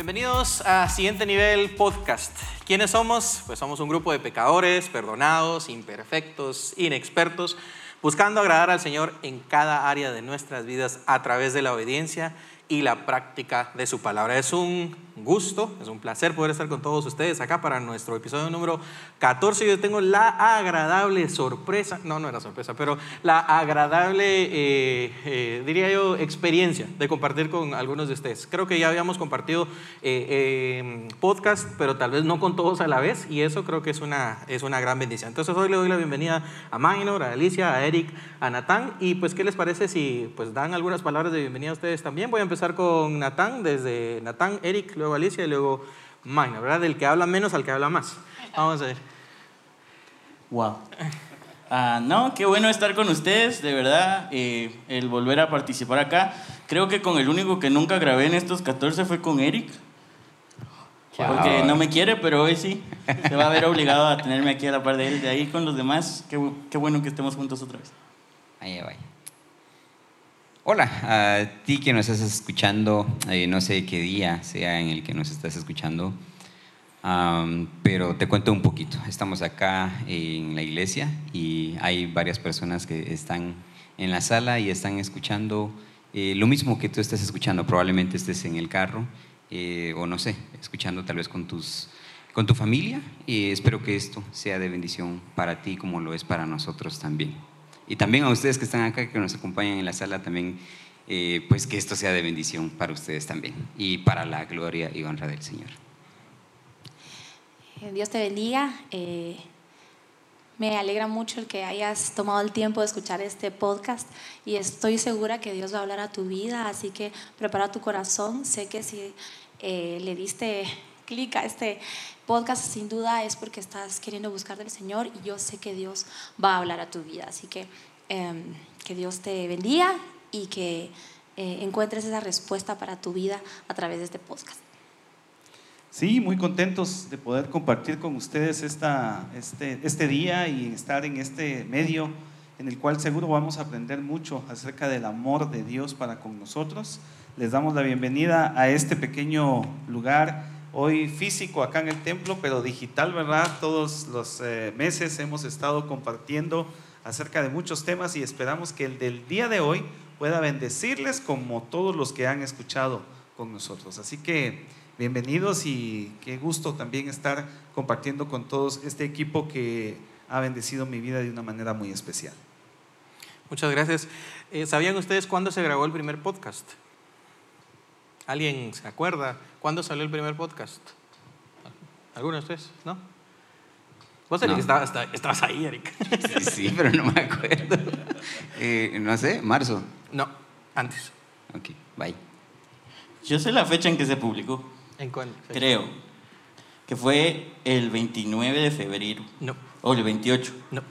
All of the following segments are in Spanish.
Bienvenidos a Siguiente Nivel Podcast. ¿Quiénes somos? Pues somos un grupo de pecadores, perdonados, imperfectos, inexpertos, buscando agradar al Señor en cada área de nuestras vidas a través de la obediencia y la práctica de su palabra. Es un gusto, es un placer poder estar con todos ustedes acá para nuestro episodio número 14. Yo tengo la agradable sorpresa, no, no era sorpresa, pero la agradable, eh, eh, diría yo, experiencia de compartir con algunos de ustedes. Creo que ya habíamos compartido eh, podcast, pero tal vez no con todos a la vez, y eso creo que es una, es una gran bendición. Entonces hoy le doy la bienvenida a Magnor, a Alicia, a Eric, a Natán, y pues, ¿qué les parece si pues dan algunas palabras de bienvenida a ustedes también? Voy a empezar con Natán, desde Natán, Eric, luego Alicia y luego Magna, ¿verdad? Del que habla menos al que habla más. Vamos a ver. Wow. Ah, no, qué bueno estar con ustedes, de verdad, eh, el volver a participar acá. Creo que con el único que nunca grabé en estos 14 fue con Eric. Porque no me quiere, pero hoy sí. Se va a ver obligado a tenerme aquí a la par de él. De ahí con los demás, qué, qué bueno que estemos juntos otra vez. Ahí va. Hola, a ti que nos estás escuchando, eh, no sé qué día sea en el que nos estás escuchando, pero te cuento un poquito. Estamos acá en la iglesia y hay varias personas que están en la sala y están escuchando eh, lo mismo que tú estás escuchando. Probablemente estés en el carro eh, o no sé, escuchando tal vez con, tus, con tu familia y espero que esto sea de bendición para ti como lo es para nosotros también. Y también a ustedes que están acá, que nos acompañan en la sala, también, eh, pues que esto sea de bendición para ustedes también y para la gloria y honra del Señor. Eh, Dios te bendiga. Eh, me alegra mucho el que hayas tomado el tiempo de escuchar este podcast y estoy segura que Dios va a hablar a tu vida, así que prepara tu corazón. Sé que si le diste clic a este podcast, sin duda es porque estás queriendo buscar del Señor y yo sé que Dios va a hablar a tu vida. Así que em, que Dios te bendiga y que eh, encuentres esa respuesta para tu vida a través de este podcast. Sí, muy contentos de poder compartir con ustedes esta, este, este día y estar en este medio en el cual seguro vamos a aprender mucho acerca del amor de Dios para con nosotros. Les damos la bienvenida a este pequeño lugar hoy físico acá en el templo, pero digital, ¿verdad? Todos los eh, meses hemos estado compartiendo acerca de muchos temas y esperamos que el del día de hoy pueda bendecirles como todos los que han escuchado con nosotros. Así que bienvenidos y qué gusto también estar compartiendo con todos este equipo que ha bendecido mi vida de una manera muy especial. Muchas gracias. Eh, ¿Sabían ustedes cuándo se grabó el primer podcast? ¿Alguien se acuerda? ¿Cuándo salió el primer podcast? ¿Alguno de ustedes? ¿No? Vos, Eric, estabas, ahí, Eric. Sí, sí, pero no me acuerdo. Eh, no sé, marzo. No, antes. Ok, bye. Yo sé la fecha en que se publicó. ¿En cuál? Creo. Que fue el 29 de febrero. No. O el 28. No.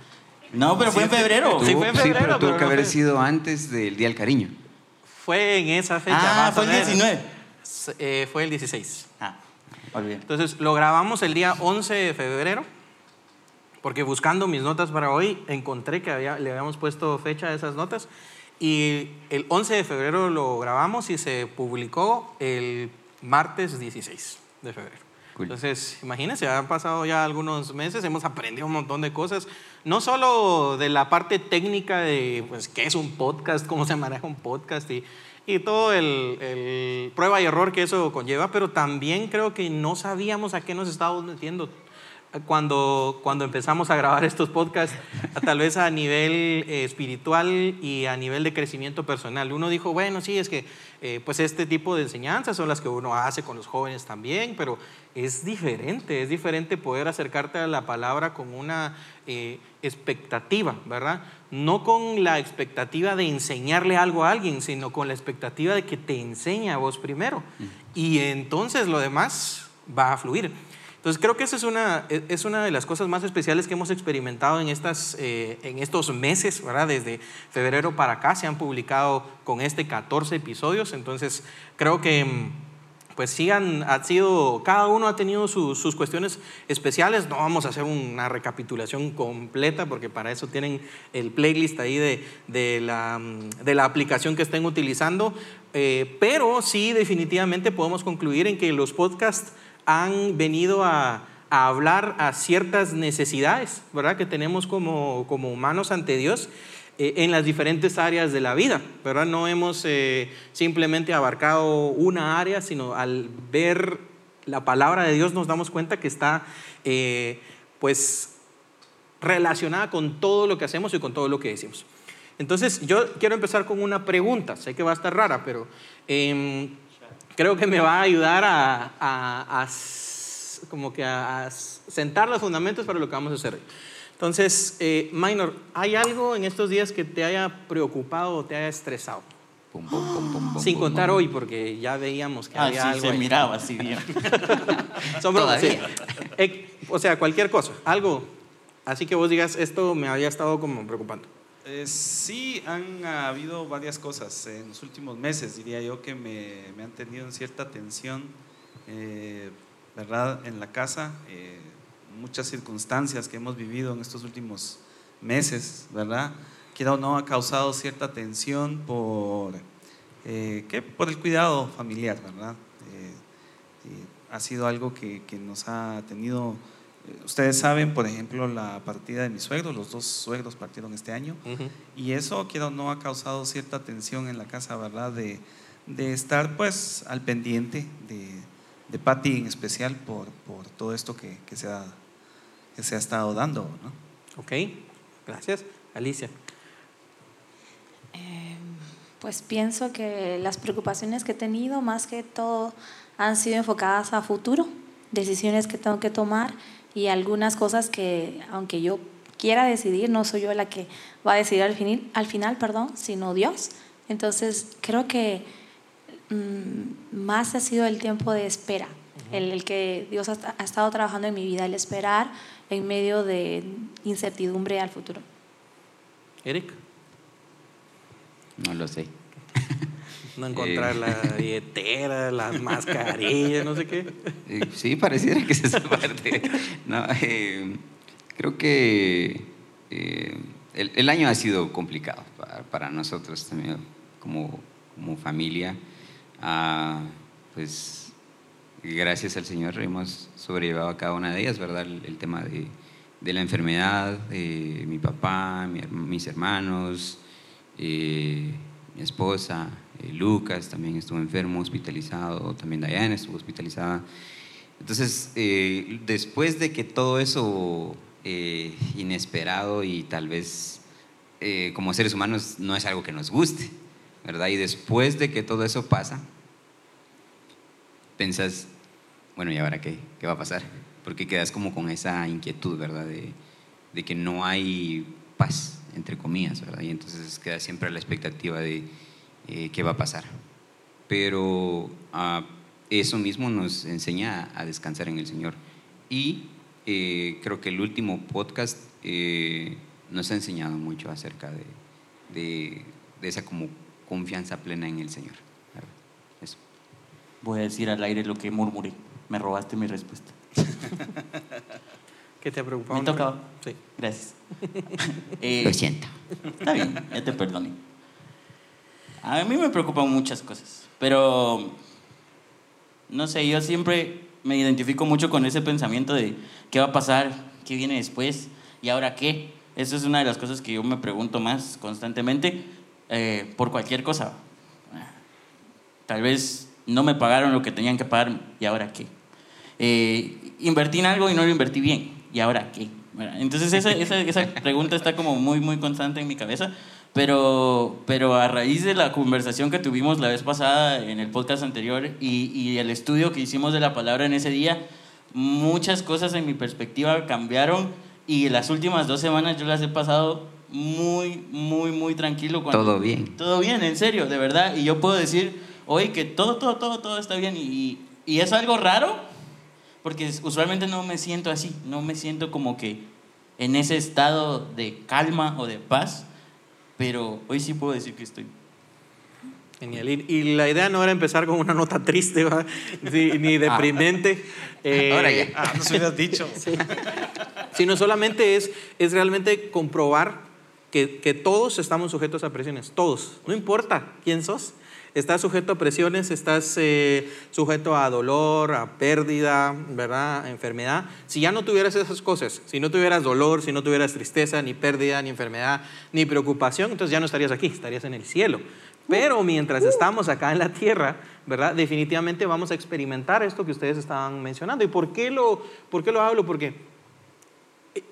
No, pero fue en febrero. Sí, fue en febrero. Sí, pero tuvo que haber sido antes del Día del Cariño. Fue en esa fecha. Ah, fue el 19. Eh, fue el 16. Ah, olvidé. Entonces lo grabamos el día 11 de febrero, porque buscando mis notas para hoy encontré que había, le habíamos puesto fecha a esas notas. Y el 11 de febrero lo grabamos y se publicó el martes 16 de febrero. Entonces, imagínense, han pasado ya algunos meses, hemos aprendido un montón de cosas, no solo de la parte técnica de pues, qué es un podcast, cómo se maneja un podcast y, y todo el, el, prueba y error que eso conlleva, pero también creo que no sabíamos a qué nos estábamos metiendo cuando, cuando empezamos a grabar estos podcasts, tal vez a nivel eh, espiritual y a nivel de crecimiento personal. Uno dijo, bueno, sí, es que eh, pues este tipo de enseñanzas son las que uno hace con los jóvenes también, pero es diferente, es diferente poder acercarte a la palabra con una eh, expectativa, ¿verdad? No con la expectativa de enseñarle algo a alguien, sino con la expectativa de que te enseñe a vos primero. Y entonces lo demás va a fluir. Entonces creo que esa es una, e, es una de las cosas más especiales que hemos experimentado en, estas, eh, en estos meses, ¿verdad? Desde febrero para acá se han publicado con este 14 episodios, entonces creo que mm, pues sí han, ha sido, cada uno ha tenido sus, sus cuestiones especiales. No vamos a hacer una recapitulación completa porque para eso tienen el playlist ahí de, de, la, de la aplicación que estén utilizando. Eh, pero sí, definitivamente podemos concluir en que los podcasts han venido a, a hablar a ciertas necesidades, ¿verdad? Que tenemos como, como humanos ante Dios eh, en las diferentes áreas de la vida, ¿verdad? No hemos eh, simplemente abarcado una área, sino al ver la palabra de Dios nos damos cuenta que está, eh, pues, relacionada con todo lo que hacemos y con todo lo que decimos. Entonces, yo quiero empezar con una pregunta, sé que va a estar rara, pero em, creo que me va a ayudar a, a, a como que a, sentar los fundamentos para lo que vamos a hacer. Entonces, eh, Minor, ¿hay algo en estos días que te haya preocupado o te haya estresado? Pum, pum, pum, Sin contar hoy, porque ya veíamos que Ah, había sí, algo. se ahí. miraba así bien. Son bromas, sí. O sea, cualquier cosa, algo. Así que vos digas, esto me había estado como preocupando. Eh, sí, han habido varias cosas en los últimos meses, diría yo, que me, han tenido en cierta tensión, eh, ¿verdad? En la casa, eh, muchas circunstancias que hemos vivido en estos últimos meses, ¿verdad? Quiera o no, ha causado cierta tensión por, ¿qué? por el cuidado familiar, ¿verdad? Ha sido algo que, nos ha tenido, ustedes saben, por ejemplo, la partida de mis suegros, los dos suegros partieron este año. Ujú. Y eso, quiero no, ha causado cierta tensión en la casa, ¿verdad? De, de estar pues al pendiente de, de Patti en especial por, por todo esto que, que se ha, que se ha estado dando, ¿no? Ok, gracias. Alicia. Eh, Pues pienso que las preocupaciones que he tenido, más que todo, han sido enfocadas a futuro, decisiones que tengo que tomar y algunas cosas que, aunque yo quiera decidir, no soy yo la que va a decidir al final, al final perdón, sino Dios. Entonces, creo que mm, más ha sido el tiempo de espera, el, el que Dios ha, ha estado trabajando en mi vida, el esperar en medio de incertidumbre al futuro. Eric. No lo sé. No encontrar Eh. la billetera, las mascarillas, no sé qué. Eh, Sí, pareciera que es esa parte. No, eh, creo que eh, el, el año ha sido complicado para, para nosotros también como, como familia. Ah, pues gracias al Señor hemos sobrellevado cada una de ellas, ¿verdad? El, el tema de, de la enfermedad, mi papá, mi mis hermanos, eh, mi esposa, Lucas también estuvo enfermo, hospitalizado, también Diana estuvo hospitalizada. Entonces, eh, después de que todo eso eh, inesperado y tal vez eh, como seres humanos no es algo que nos guste, ¿verdad? Y después de que todo eso pasa, pensás, bueno, ¿y ahora qué? ¿Qué va a pasar? Porque quedas como con esa inquietud, ¿verdad? De, de que no hay paz, entre comillas, ¿verdad? Y entonces queda siempre la expectativa de eh, qué va a pasar. Pero ah, eso mismo nos enseña a descansar en el Señor. Y eh, creo que el último podcast eh, nos ha enseñado mucho acerca de, de, de esa como confianza plena en el Señor. Eso. Voy a decir al aire lo que murmuré. Me robaste mi respuesta. ¿Qué te ha preocupado? Me toca. Sí. Gracias. Eh, Lo siento. Está bien, ya te perdoné. A mí me preocupan muchas cosas, pero no sé, yo siempre me identifico mucho con ese pensamiento de qué va a pasar, qué viene después y ahora qué. Eso es una de las cosas que yo me pregunto más constantemente eh, por cualquier cosa. Tal vez no me pagaron lo que tenían que pagar y ahora qué. Eh, invertí en algo y no lo invertí bien y ahora qué. Entonces esa, esa pregunta está como muy, muy constante en mi cabeza. Pero, pero a raíz de la conversación que tuvimos la vez pasada en el podcast anterior y, y el estudio que hicimos de la palabra en ese día, muchas cosas en mi perspectiva cambiaron y las últimas dos semanas yo las he pasado muy, muy, muy tranquilo. cuando- Todo bien. Todo bien, en serio, de verdad. Y yo puedo decir hoy que todo, todo, todo, todo está bien. Y, y es algo raro, porque usualmente no me siento así. No me siento como que en ese estado de calma o de paz. Pero hoy sí puedo decir que estoy Genial. Y, y la idea no era empezar con una nota triste, ni deprimente. Eh, Ahora ya. Ah, no se hubieras dicho. Sí. Sino solamente es, es realmente comprobar que, que todos estamos sujetos a presiones. Todos. No importa quién sos. Estás sujeto a presiones, estás eh, sujeto a dolor, a pérdida, ¿verdad? A enfermedad. Si ya no tuvieras esas cosas, si no tuvieras dolor, si no tuvieras tristeza, ni pérdida, ni enfermedad, ni preocupación, entonces ya no estarías aquí, estarías en el cielo. Pero mientras estamos acá en la tierra, ¿verdad? Definitivamente vamos a experimentar esto que ustedes estaban mencionando. ¿Y por qué lo, por qué lo hablo? Porque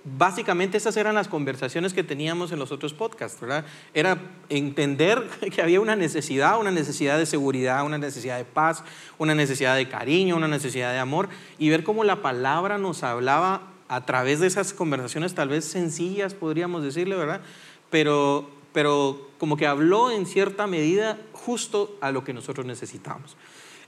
básicamente esas eran las conversaciones que teníamos en los otros podcasts, ¿verdad? Era entender que había una necesidad, una necesidad de seguridad, una necesidad de paz, una necesidad de cariño, una necesidad de amor, y ver cómo la palabra nos hablaba a través de esas conversaciones tal vez sencillas, podríamos decirle, ¿verdad? Pero, pero como que habló en cierta medida justo a lo que nosotros necesitamos.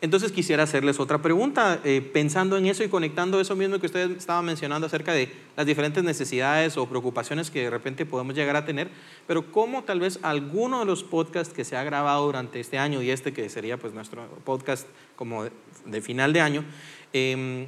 Entonces quisiera hacerles otra pregunta, eh, pensando en eso y conectando eso mismo que ustedes estaban mencionando acerca de las diferentes necesidades o preocupaciones que de repente podemos llegar a tener, pero cómo tal vez alguno de los podcasts que se ha grabado durante este año y este que sería pues nuestro podcast como de, final de año, eh,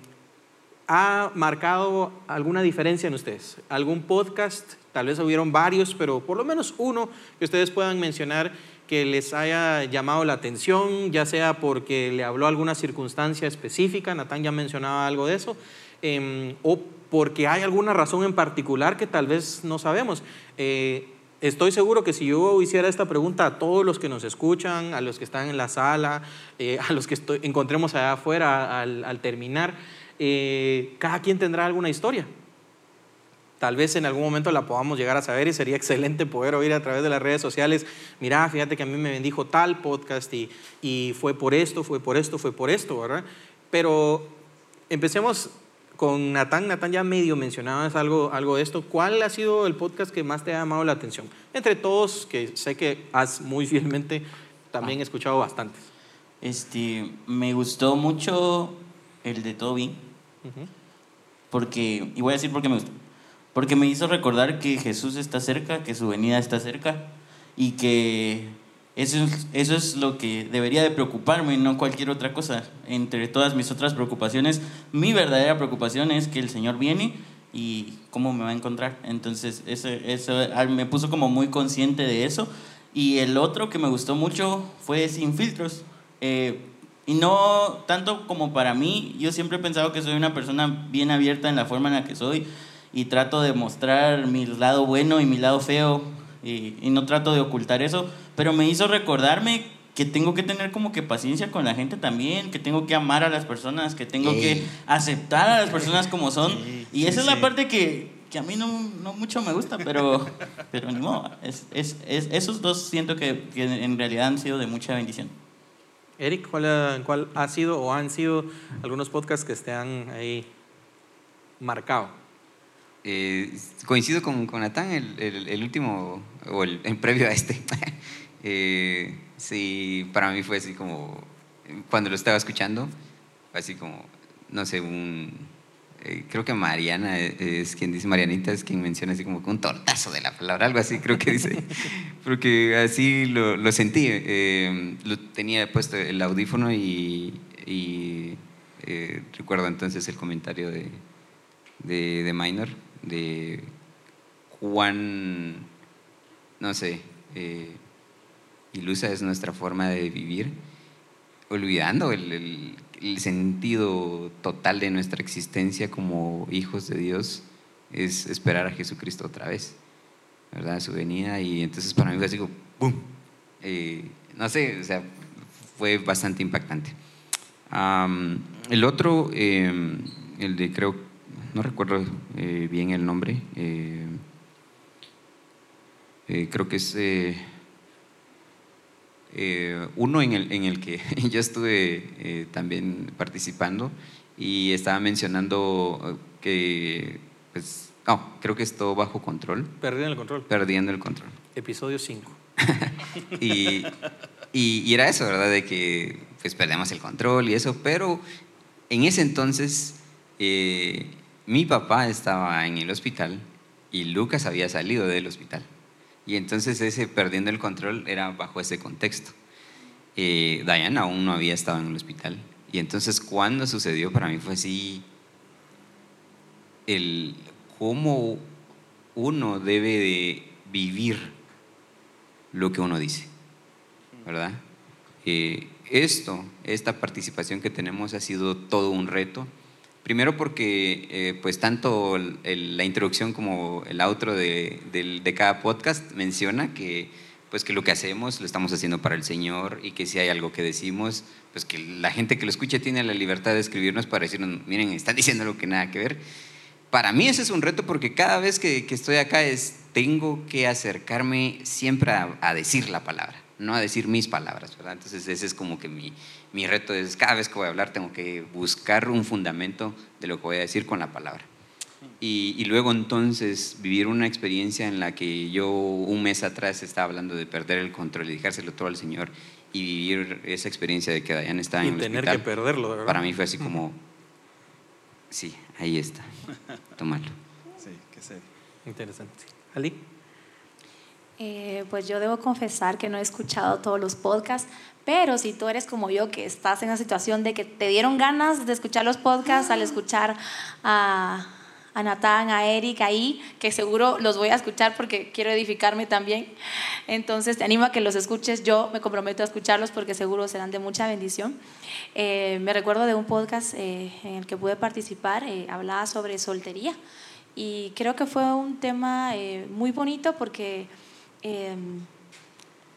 ha marcado alguna diferencia en ustedes? ¿Algún podcast? Tal vez hubieron varios, pero por lo menos uno que ustedes puedan mencionar que les haya llamado la atención, ya sea porque le habló alguna circunstancia específica, Natán ya mencionaba algo de eso, eh, o porque hay alguna razón en particular que tal vez no sabemos. Eh, estoy seguro que si yo hiciera esta pregunta a todos los que nos escuchan, a los que están en la sala, eh, a los que estoy, encontremos allá afuera al, al terminar, eh, cada quien tendrá alguna historia. Tal vez en algún momento la podamos llegar a saber y sería excelente poder oír a través de las redes sociales, mira, fíjate que a mí me bendijo tal podcast y, y fue por esto, fue por esto, fue por esto, ¿verdad? Pero empecemos con Natán. Natán ya medio mencionabas algo, algo de esto. ¿Cuál ha sido el podcast que más te ha llamado la atención? Entre todos, que sé que has muy fielmente también escuchado bastantes. Este, me gustó mucho el de Toby, porque, y voy a decir por qué me gustó, porque me hizo recordar que Jesús está cerca, que su venida está cerca, y que eso es, eso es lo que debería de preocuparme, no cualquier otra cosa. Entre todas mis otras preocupaciones, mi verdadera preocupación es que el Señor viene y cómo me va a encontrar. Entonces, eso, eso me puso como muy consciente de eso. Y el otro que me gustó mucho fue Sin Filtros. Eh, y no tanto como para mí, yo siempre he pensado que soy una persona bien abierta en la forma en la que soy y trato de mostrar mi lado bueno y mi lado feo y, y no trato de ocultar eso, pero me hizo recordarme que tengo que tener como que paciencia con la gente también, que tengo que amar a las personas, que tengo que aceptar a las personas como son. Sí, y sí, esa es sí. la parte que, que a mí no, no mucho me gusta, pero, pero ni modo. Es, es, es- esos dos siento que, que en realidad han sido de mucha bendición. Eric, ¿cuál ha, cuál ha sido o han sido algunos podcasts que te han ahí marcado? Eh, coincido con, con Natán, el, el- último, o el, el previo a este. Eh, sí, para mí fue así como, cuando lo estaba escuchando, así como, no sé, un... eh, creo que Mariana es, es quien dice, Marianita es quien menciona así como un tortazo de la palabra, algo así creo que dice, porque así lo, lo sentí. eh, lo tenía puesto el audífono y, y, eh, recuerdo entonces el comentario de, de, de Minor, de Juan, no sé, eh, ilusa es nuestra forma de vivir, olvidando el, el- el sentido total de nuestra existencia como hijos de Dios, es esperar a Jesucristo otra vez, ¿verdad? Su venida, y entonces para mí fue así ¡boom! Eh, no sé, o sea, fue bastante impactante. Am, el otro, eh, el de creo, no recuerdo eh, bien el nombre, eh, eh, creo que es uno en el, en el que yo estuve también participando y estaba mencionando que, pues, no, creo que es todo bajo control, Perdieron el control. perdiendo el control. Episodio 5. Y, y- y era eso, ¿verdad? De que pues perdemos el control y eso, pero en ese entonces eh, mi papá estaba en el hospital y Lucas había salido del hospital. Y entonces ese perdiendo el control era bajo ese contexto. eh, Diana aún no había estado en el hospital. Y entonces cuando sucedió para mí fue así, el cómo uno debe de vivir lo que uno dice, ¿verdad? Eh, esto, esta participación que tenemos ha sido todo un reto. Primero porque eh, pues tanto la introducción como el outro de, de, cada podcast menciona que pues que lo que hacemos lo estamos haciendo para el Señor y que si hay algo que decimos, pues que la gente que lo escuche tiene la libertad de escribirnos para decirnos, miren, están diciendo algo que nada que ver. Para mí ese es un reto porque cada vez que, que estoy acá es, tengo que acercarme siempre a, a decir la palabra no a decir mis palabras, ¿verdad? Entonces ese es como que mi, mi reto es cada vez que voy a hablar tengo que buscar un fundamento de lo que voy a decir con la palabra. Y, y, luego entonces vivir una experiencia en la que yo un mes atrás estaba hablando de perder el control y dejárselo todo al Señor y vivir esa experiencia de que Dayan estaba en el tener que perderlo, ¿verdad? Para mí fue así como, sí, ahí está, tómalo. Sí, qué serio. Interesante. ¿Ali? Eh, pues yo debo confesar que no he escuchado todos los podcasts, pero si tú eres como yo, que estás en la situación de que te dieron ganas de escuchar los podcasts al escuchar a, a Natán, a Eric ahí, que seguro los voy a escuchar porque quiero edificarme también. Entonces te animo a que los escuches. Yo me comprometo a escucharlos porque seguro serán de mucha bendición. Eh, me recuerdo de un podcast eh, en el que pude participar, hablaba sobre soltería. Y creo que fue un tema muy bonito porque Em,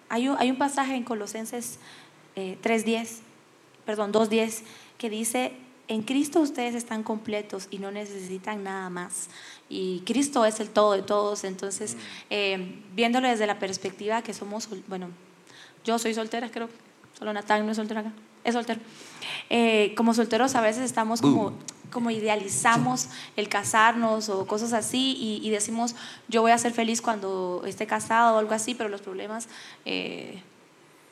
hay, un, hay, un, pasaje en Colosenses 3.10, eh, perdón, 2.10, que dice, en Cristo ustedes están completos y no necesitan nada más. Y Cristo es el todo de todos. Entonces, eh, viéndolo desde la perspectiva que somos, bueno, yo soy soltera, creo, solo Natán no es soltera acá, es soltero. Eh, como solteros a veces estamos como como idealizamos el casarnos o cosas así y, decimos, yo voy a ser feliz cuando esté casado o algo así, pero los problemas eh,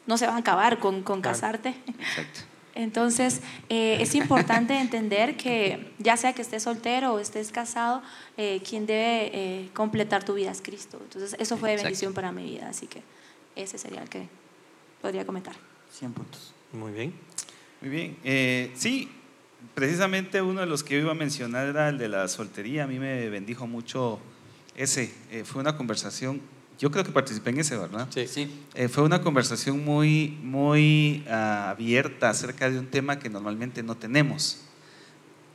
no se van a acabar con, con casarte. Exacto. Entonces, eh, es importante entender que ya sea que estés soltero o estés casado, eh, quien debe completar tu vida es Cristo. Entonces, eso fue de bendición para mi vida, así que ese sería el que podría comentar. 100 puntos. Muy bien. Muy bien. sí, precisamente uno de los que yo iba a mencionar era el de la soltería. A mí me bendijo mucho ese. Eh, fue una conversación, yo creo que participé en ese, ¿verdad? Sí. sí. Eh, fue una conversación muy, muy ah, abierta acerca de un tema que normalmente no tenemos.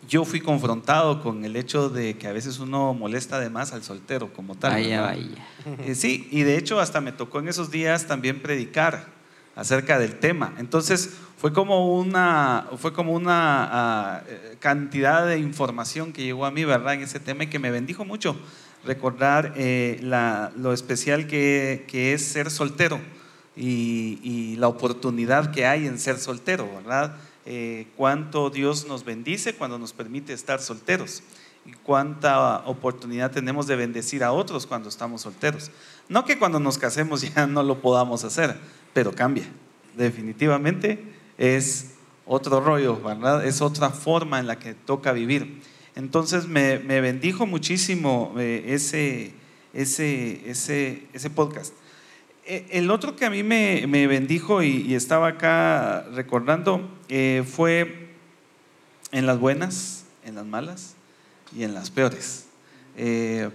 Yo fui confrontado con el hecho de que a veces uno molesta además al soltero como tal. Vaya, vaya. Eh, sí, y de hecho hasta me tocó en esos días también predicar acerca del tema. Entonces, fue como una, fue como una ah, cantidad de información que llegó a mí, ¿verdad? En ese tema y que me bendijo mucho recordar eh, lo especial que, es ser soltero y, la oportunidad que hay en ser soltero, ¿verdad? Eh, cuánto Dios nos bendice cuando nos permite estar solteros y cuánta oportunidad tenemos de bendecir a otros cuando estamos solteros. No que cuando nos casemos ya no lo podamos hacer, pero cambia, definitivamente es otro rollo. Es otra forma en la que toca vivir. Entonces me, bendijo muchísimo eh, ese, ese, ese, ese, podcast. E, el otro que a mí me, bendijo y, estaba acá recordando eh, fue en las buenas, en las malas y en las peores. Eh,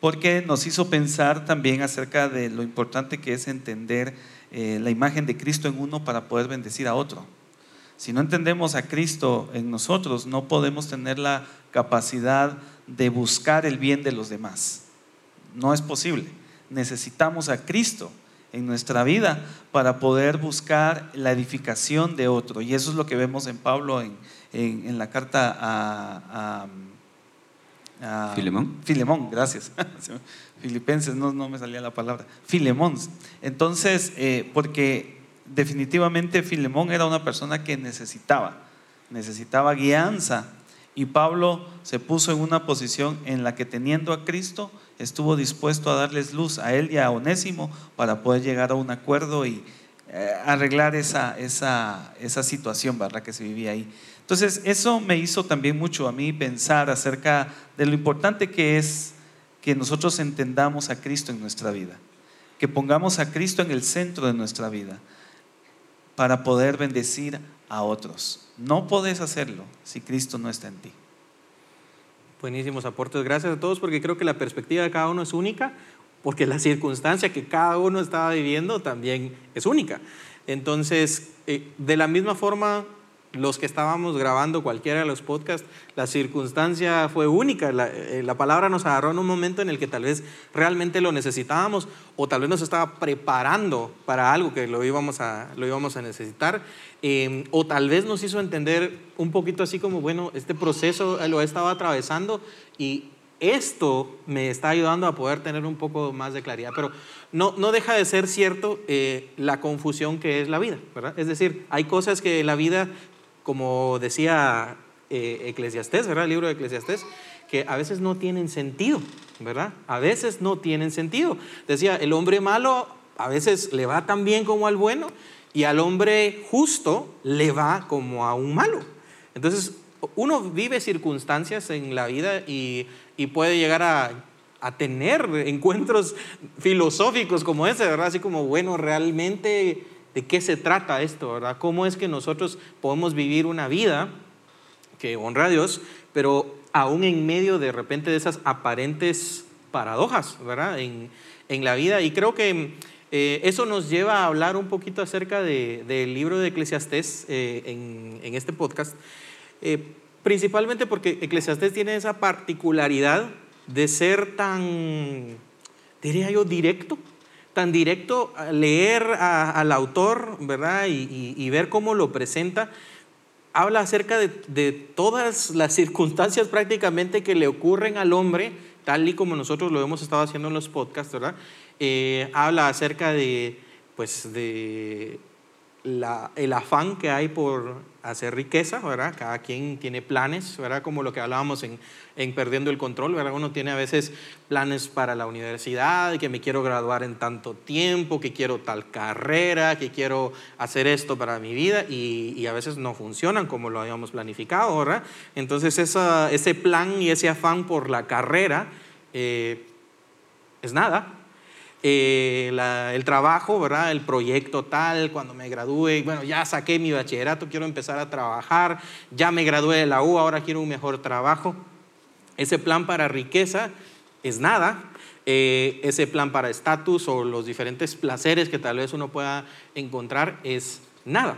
porque nos hizo pensar también acerca de lo importante que es entender eh, la imagen de Cristo en uno para poder bendecir a otro. Si no entendemos a Cristo en nosotros, no podemos tener la capacidad de buscar el bien de los demás. No es posible. Necesitamos a Cristo en nuestra vida para poder buscar la edificación de otro. Y eso es lo que vemos en Pablo en, en, la carta a, a, Filemón. Filemón, gracias. Filipenses, no, no me salía la palabra, Filemón. Entonces, eh, porque definitivamente Filemón era una persona que necesitaba, necesitaba guianza. Y Pablo se puso en una posición en la que teniendo a Cristo estuvo dispuesto a darles luz a él y a Onésimo para poder llegar a un acuerdo y eh, arreglar esa, esa, esa situación ¿verdad? que se vivía ahí. Entonces, eso me hizo también mucho a mí pensar acerca de lo importante que es que nosotros entendamos a Cristo en nuestra vida, que pongamos a Cristo en el centro de nuestra vida. para poder bendecir a otros. No podés hacerlo si Cristo no está en ti. Buenísimos aportes. Gracias a todos porque creo que la perspectiva de cada uno es única, porque la circunstancia que cada uno estaba viviendo también es única. Entonces, eh, de la misma forma, los que estábamos grabando cualquiera de los podcasts, la circunstancia fue única. La, eh, la, palabra nos agarró en un momento en el que tal vez realmente lo necesitábamos o tal vez nos estaba preparando para algo que lo íbamos a, lo íbamos a necesitar. Eh, o tal vez nos hizo entender un poquito así como, bueno, este proceso lo he estado atravesando y esto me está ayudando a poder tener un poco más de claridad. Pero no, no deja de ser cierto eh, la confusión que es la vida, ¿verdad? Es decir, hay cosas que la vida como decía eh, Eclesiastés, ¿verdad? El libro de Eclesiastés, que a veces no tienen sentido, ¿verdad? A veces no tienen sentido. Decía, el hombre malo a veces le va tan bien como al bueno y al hombre justo le va como a un malo. Entonces, uno vive circunstancias en la vida y, puede llegar a, tener encuentros filosóficos como ese, ¿verdad? Así como, bueno, realmente de qué se trata esto, ¿verdad? ¿Cómo es que nosotros podemos vivir una vida que honra a Dios, pero aún en medio de repente de esas aparentes paradojas, ¿verdad? En, en la vida. Y creo que eh, eso nos lleva a hablar un poquito acerca de, del libro de Eclesiastés eh, en, en, este podcast, eh, principalmente porque Eclesiastés tiene esa particularidad de ser tan, diría yo, directo, tan directo leer al autor, ¿verdad? Y, ver cómo lo presenta. Habla acerca de, de, todas las circunstancias prácticamente que le ocurren al hombre, tal y como nosotros lo hemos estado haciendo en los podcasts, ¿verdad? Eh, habla acerca de, pues, de el afán que hay por hacer riqueza, ¿verdad? Cada quien tiene planes, ¿verdad? Como lo que hablábamos en, en, Perdiendo el Control, ¿verdad? Uno tiene a veces planes para la universidad, que me quiero graduar en tanto tiempo, que quiero tal carrera, que quiero hacer esto para mi vida, y, a veces no funcionan como lo habíamos planificado, ¿verdad? Entonces ese plan y ese afán por la carrera eh, es nada, eh, el trabajo, ¿verdad? El proyecto tal, cuando me gradúe, bueno, ya saqué mi bachillerato, quiero empezar a trabajar, ya me gradué de la U, ahora quiero un mejor trabajo. Ese plan para riqueza es nada. Eh, ese plan para estatus o los diferentes placeres que tal vez uno pueda encontrar es nada.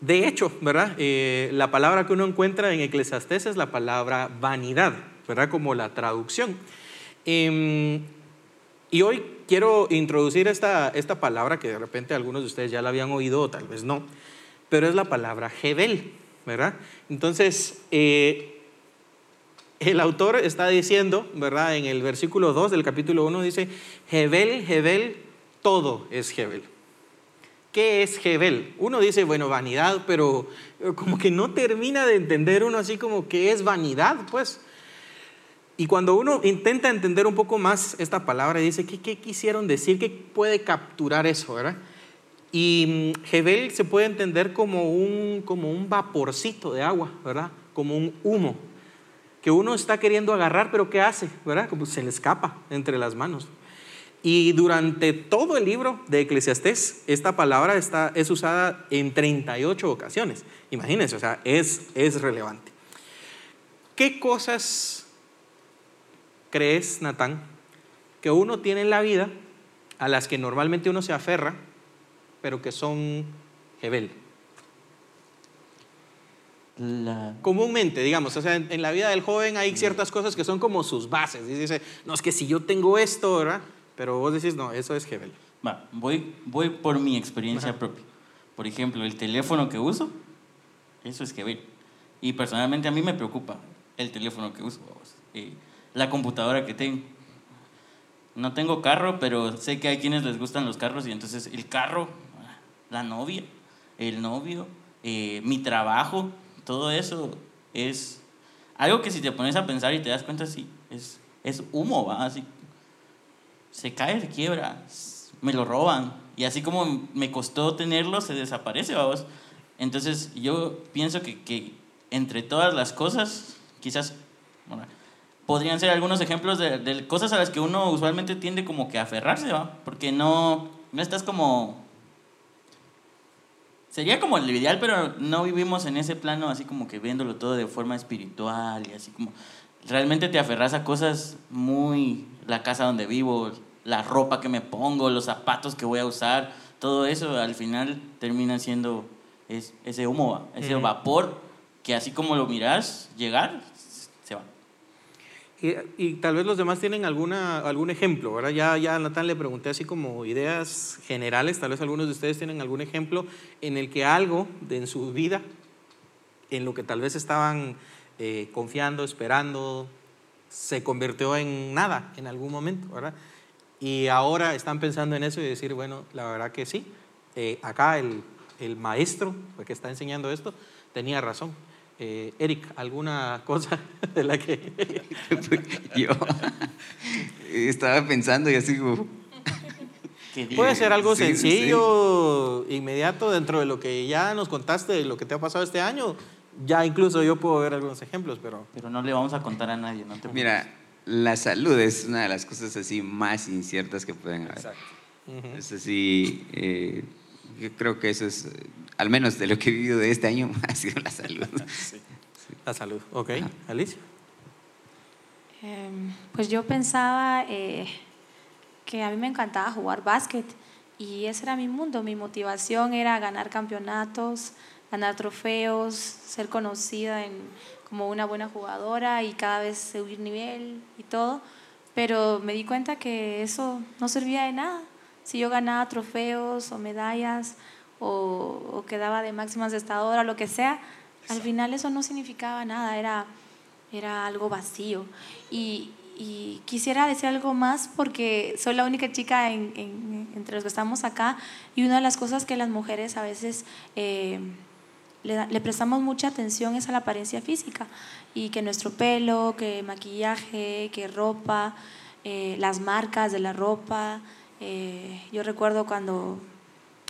De hecho, ¿verdad? Eh, la palabra que uno encuentra en Eclesiastés es la palabra vanidad, ¿verdad? Como la traducción. Eh, y hoy quiero introducir esta, esta palabra que de repente algunos de ustedes ya la habían oído o tal vez no, pero es la palabra Hebel, ¿verdad? Entonces, eh, el autor está diciendo, ¿verdad? En el versículo 2 del capítulo 1 dice, Hebel, Hebel, todo es Hebel. ¿Qué es Hebel? Uno dice, bueno, vanidad, pero como que no termina de entender uno así como que es vanidad, pues. Y cuando uno intenta entender un poco más esta palabra, dice, ¿qué, quisieron decir? ¿Qué puede capturar eso? ¿verdad? Y Hebel se puede entender como un, como un vaporcito de agua, ¿verdad? Como un humo, que uno está queriendo agarrar, pero ¿qué hace? ¿verdad? Como se le escapa entre las manos. Y durante todo el libro de Eclesiastés, esta palabra está, es usada en 38 ocasiones. Imagínense, o sea, es, es relevante. ¿Qué cosas crees, Natán, que uno tiene en la vida a las que normalmente uno se aferra, pero que son Hebel? La... Comúnmente, digamos, o sea, en, en, la vida del joven hay ciertas cosas que son como sus bases. Y dice, no, es que si yo tengo esto, ¿verdad? Pero vos decís, no, eso es Hebel. Va, voy, voy por mi experiencia Ajá. propia. Por ejemplo, el teléfono que uso, eso es Hebel. Y personalmente a mí me preocupa el teléfono que uso. Eh, la computadora que tengo. No tengo carro, pero sé que hay quienes les gustan los carros y entonces el carro, la novia, el novio, eh, mi trabajo, todo eso es algo que si te pones a pensar y te das cuenta, sí, es, es humo, ¿va? Así, se cae, se quiebra, me lo roban y así como me costó tenerlo, se desaparece, vamos. Entonces yo pienso que, que entre todas las cosas, quizás... Bueno, podrían ser algunos ejemplos de, de, cosas a las que uno usualmente tiende como que a aferrarse, ¿va? Porque no, no estás como... Sería como el ideal, pero no vivimos en ese plano así como que viéndolo todo de forma espiritual y así como... Realmente te aferras a cosas muy... La casa donde vivo, la ropa que me pongo, los zapatos que voy a usar, todo eso al final termina siendo es, ese humo, ese Ujú. vapor que así como lo miras llegar, va. Y, tal vez los demás tienen alguna, algún ejemplo, ¿verdad? Ya, ya a Natán le pregunté así como ideas generales, tal vez algunos de ustedes tienen algún ejemplo en el que algo de en su vida, en lo que tal vez estaban eh, confiando, esperando, se convirtió en nada en algún momento, ¿verdad? Y ahora están pensando en eso y decir, bueno, la verdad que sí, eh, acá el, el maestro que está enseñando esto tenía razón. Eh, Eric, ¿alguna cosa de la que... Yo estaba pensando y así como, Puede ser algo Sí, sencillo, inmediato, dentro de lo que ya nos contaste, de lo que te ha pasado este año. Ya incluso yo puedo ver algunos ejemplos, pero... Pero no le vamos a contar a nadie, no te mira, la salud es una de las cosas así más inciertas que pueden haber. ujú. Es así, eh, yo creo que eso es, al menos de lo que he vivido de este año, ha sido la salud. La salud, ok. Alicia. Em, pues yo pensaba eh, que a mí me encantaba jugar básquet y ese era mi mundo. Mi motivación era ganar campeonatos, ganar trofeos, ser conocida en, como una buena jugadora y cada vez subir nivel y todo. Pero me di cuenta que eso no servía de nada. Si yo ganaba trofeos o medallas o, o quedaba de máxima encestadora o lo que sea, al final eso no significaba nada, era, era algo vacío. Y, y quisiera decir algo más porque soy la única chica en- en- entre los que estamos acá y una de las cosas que las mujeres a veces eh, le, le prestamos mucha atención es a la apariencia física y que nuestro pelo, que maquillaje, que ropa, eh, las marcas de la ropa. eh, yo recuerdo cuando,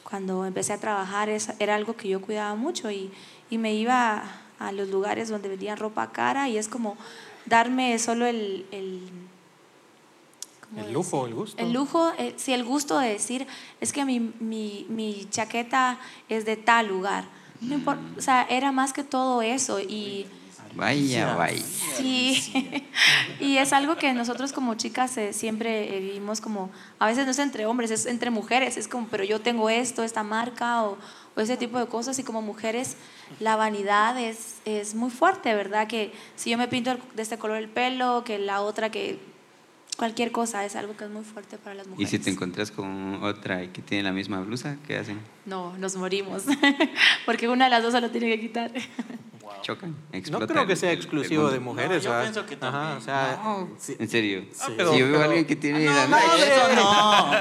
cuando empecé a trabajar era algo que yo cuidaba mucho y, y me iba a, a los lugares donde vendían ropa cara y es como darme solo el... el ¿cómo El lujo, decir? el gusto. El lujo, eh, sí, el gusto de decir, es que mi, mi, mi chaqueta es de tal lugar. No o sea, era más que todo eso y... Vaya, vaya. Sí, y es algo que nosotros como chicas eh, siempre eh, vivimos como, a veces no es entre hombres, es entre mujeres, es como, pero yo tengo esto, esta marca o, o ese tipo de cosas y como mujeres la vanidad es, es muy fuerte, ¿verdad? Que si yo me pinto el- de este color el pelo, que la otra que cualquier cosa es algo que es muy fuerte para las Y mujeres. si te encuentras con otra y que tiene la misma blusa, ¿qué hacen? No, nos morimos, porque una de las dos se lo tiene que quitar. Chocan, No explotan. creo que sea exclusivo de mujeres. yo ¿verdad? pienso que Ajá, también. o sea, sí. En serio. Sí. pero- si yo veo a pero- alguien que tiene No, la no, eso no.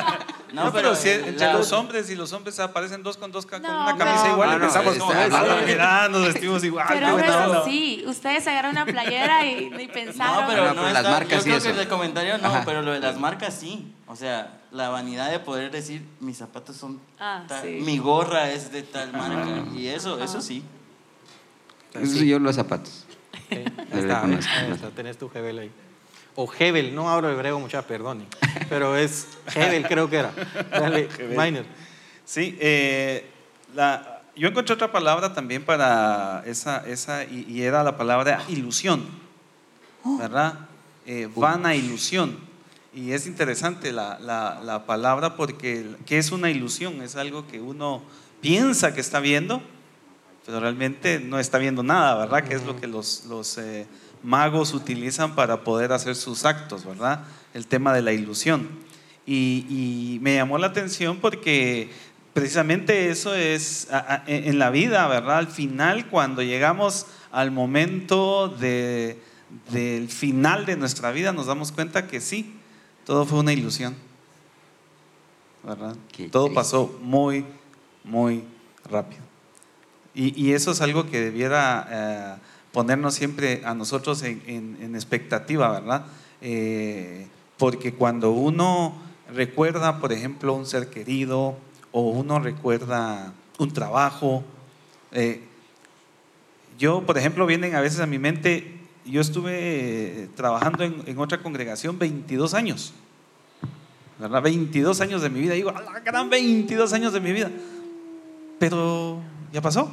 No, No, pero, si entre la- los hombres y los hombres aparecen dos con dos ca- con No, una camisa pero- igual No, y no, pensamos, está- "Ah, nos vestimos igual. Pero no onda". así, ustedes se agarran una playera y, y pensaron. No, pero No, no, pero las está- marcas Yo y creo que eso. el comentario no, Ajá. pero lo de las marcas sí. O sea, la vanidad de poder decir, mis zapatos son Ah, tal- sí. mi gorra es de tal marca. Y eso, eso sí. Eso yo los zapatos. Sí, ahí está, ahí está, tenés tu Hebel ahí. O Hebel, no hablo hebreo, mucha perdón. Pero es Hebel, creo que era. Dale, Minor. Sí, eh, la- yo encontré otra palabra también para esa, esa y, y era la palabra ilusión, ¿verdad? Eh, vana ilusión. Y es interesante la, la- la palabra porque ¿qué es una ilusión? Es algo que uno piensa que está viendo, pero realmente no está viendo nada, ¿verdad? Que es lo que los, los eh, magos utilizan para poder hacer sus actos, ¿verdad? El tema de la ilusión. Y, y me llamó la atención porque precisamente eso es a- a- en la vida, ¿verdad? Al final, cuando llegamos al momento de- del final de nuestra vida, nos damos cuenta que sí, todo fue una ilusión, ¿verdad? Qué Todo triste. pasó muy, muy rápido. Y, eso es algo que debiera eh, ponernos siempre a nosotros en, expectativa, ¿verdad? Eh, porque cuando uno recuerda, por ejemplo, un ser querido o uno recuerda un trabajo, eh, yo, por ejemplo, vienen a veces a mi mente, yo estuve trabajando en, en otra congregación 22 años, ¿verdad? 22 años de mi vida, digo, a la gran 22 años de mi vida. Pero ¿Ya pasó?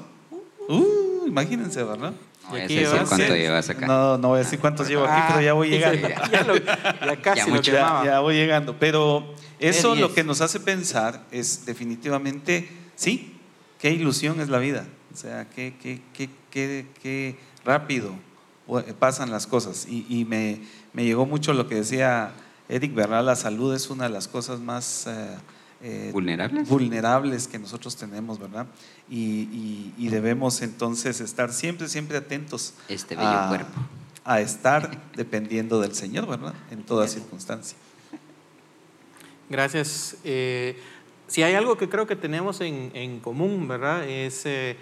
Uh, imagínense, ¿verdad? No, Y ya decir cuánto llevas acá. No, no voy a decir cuántos llevo aquí, Ah, pero ya voy llegando. ya, lo- ya casi Ya lo. Ya, ya voy llegando. Pero eso Es lo que nos hace pensar es definitivamente, sí, qué ilusión es la vida. O sea, qué, qué, qué, qué, qué rápido pasan las cosas. Y, y me, me llegó mucho lo que decía Eric, ¿verdad? La salud es una de las cosas más eh, eh, ¿Vulnerables? vulnerables que nosotros tenemos, ¿verdad? Y, y- y debemos entonces estar siempre, siempre atentos Este bello a, cuerpo. a estar dependiendo del Señor, ¿verdad? En toda circunstancia. Gracias. Eh, si hay algo que creo que tenemos en, en común, ¿verdad? Es eh,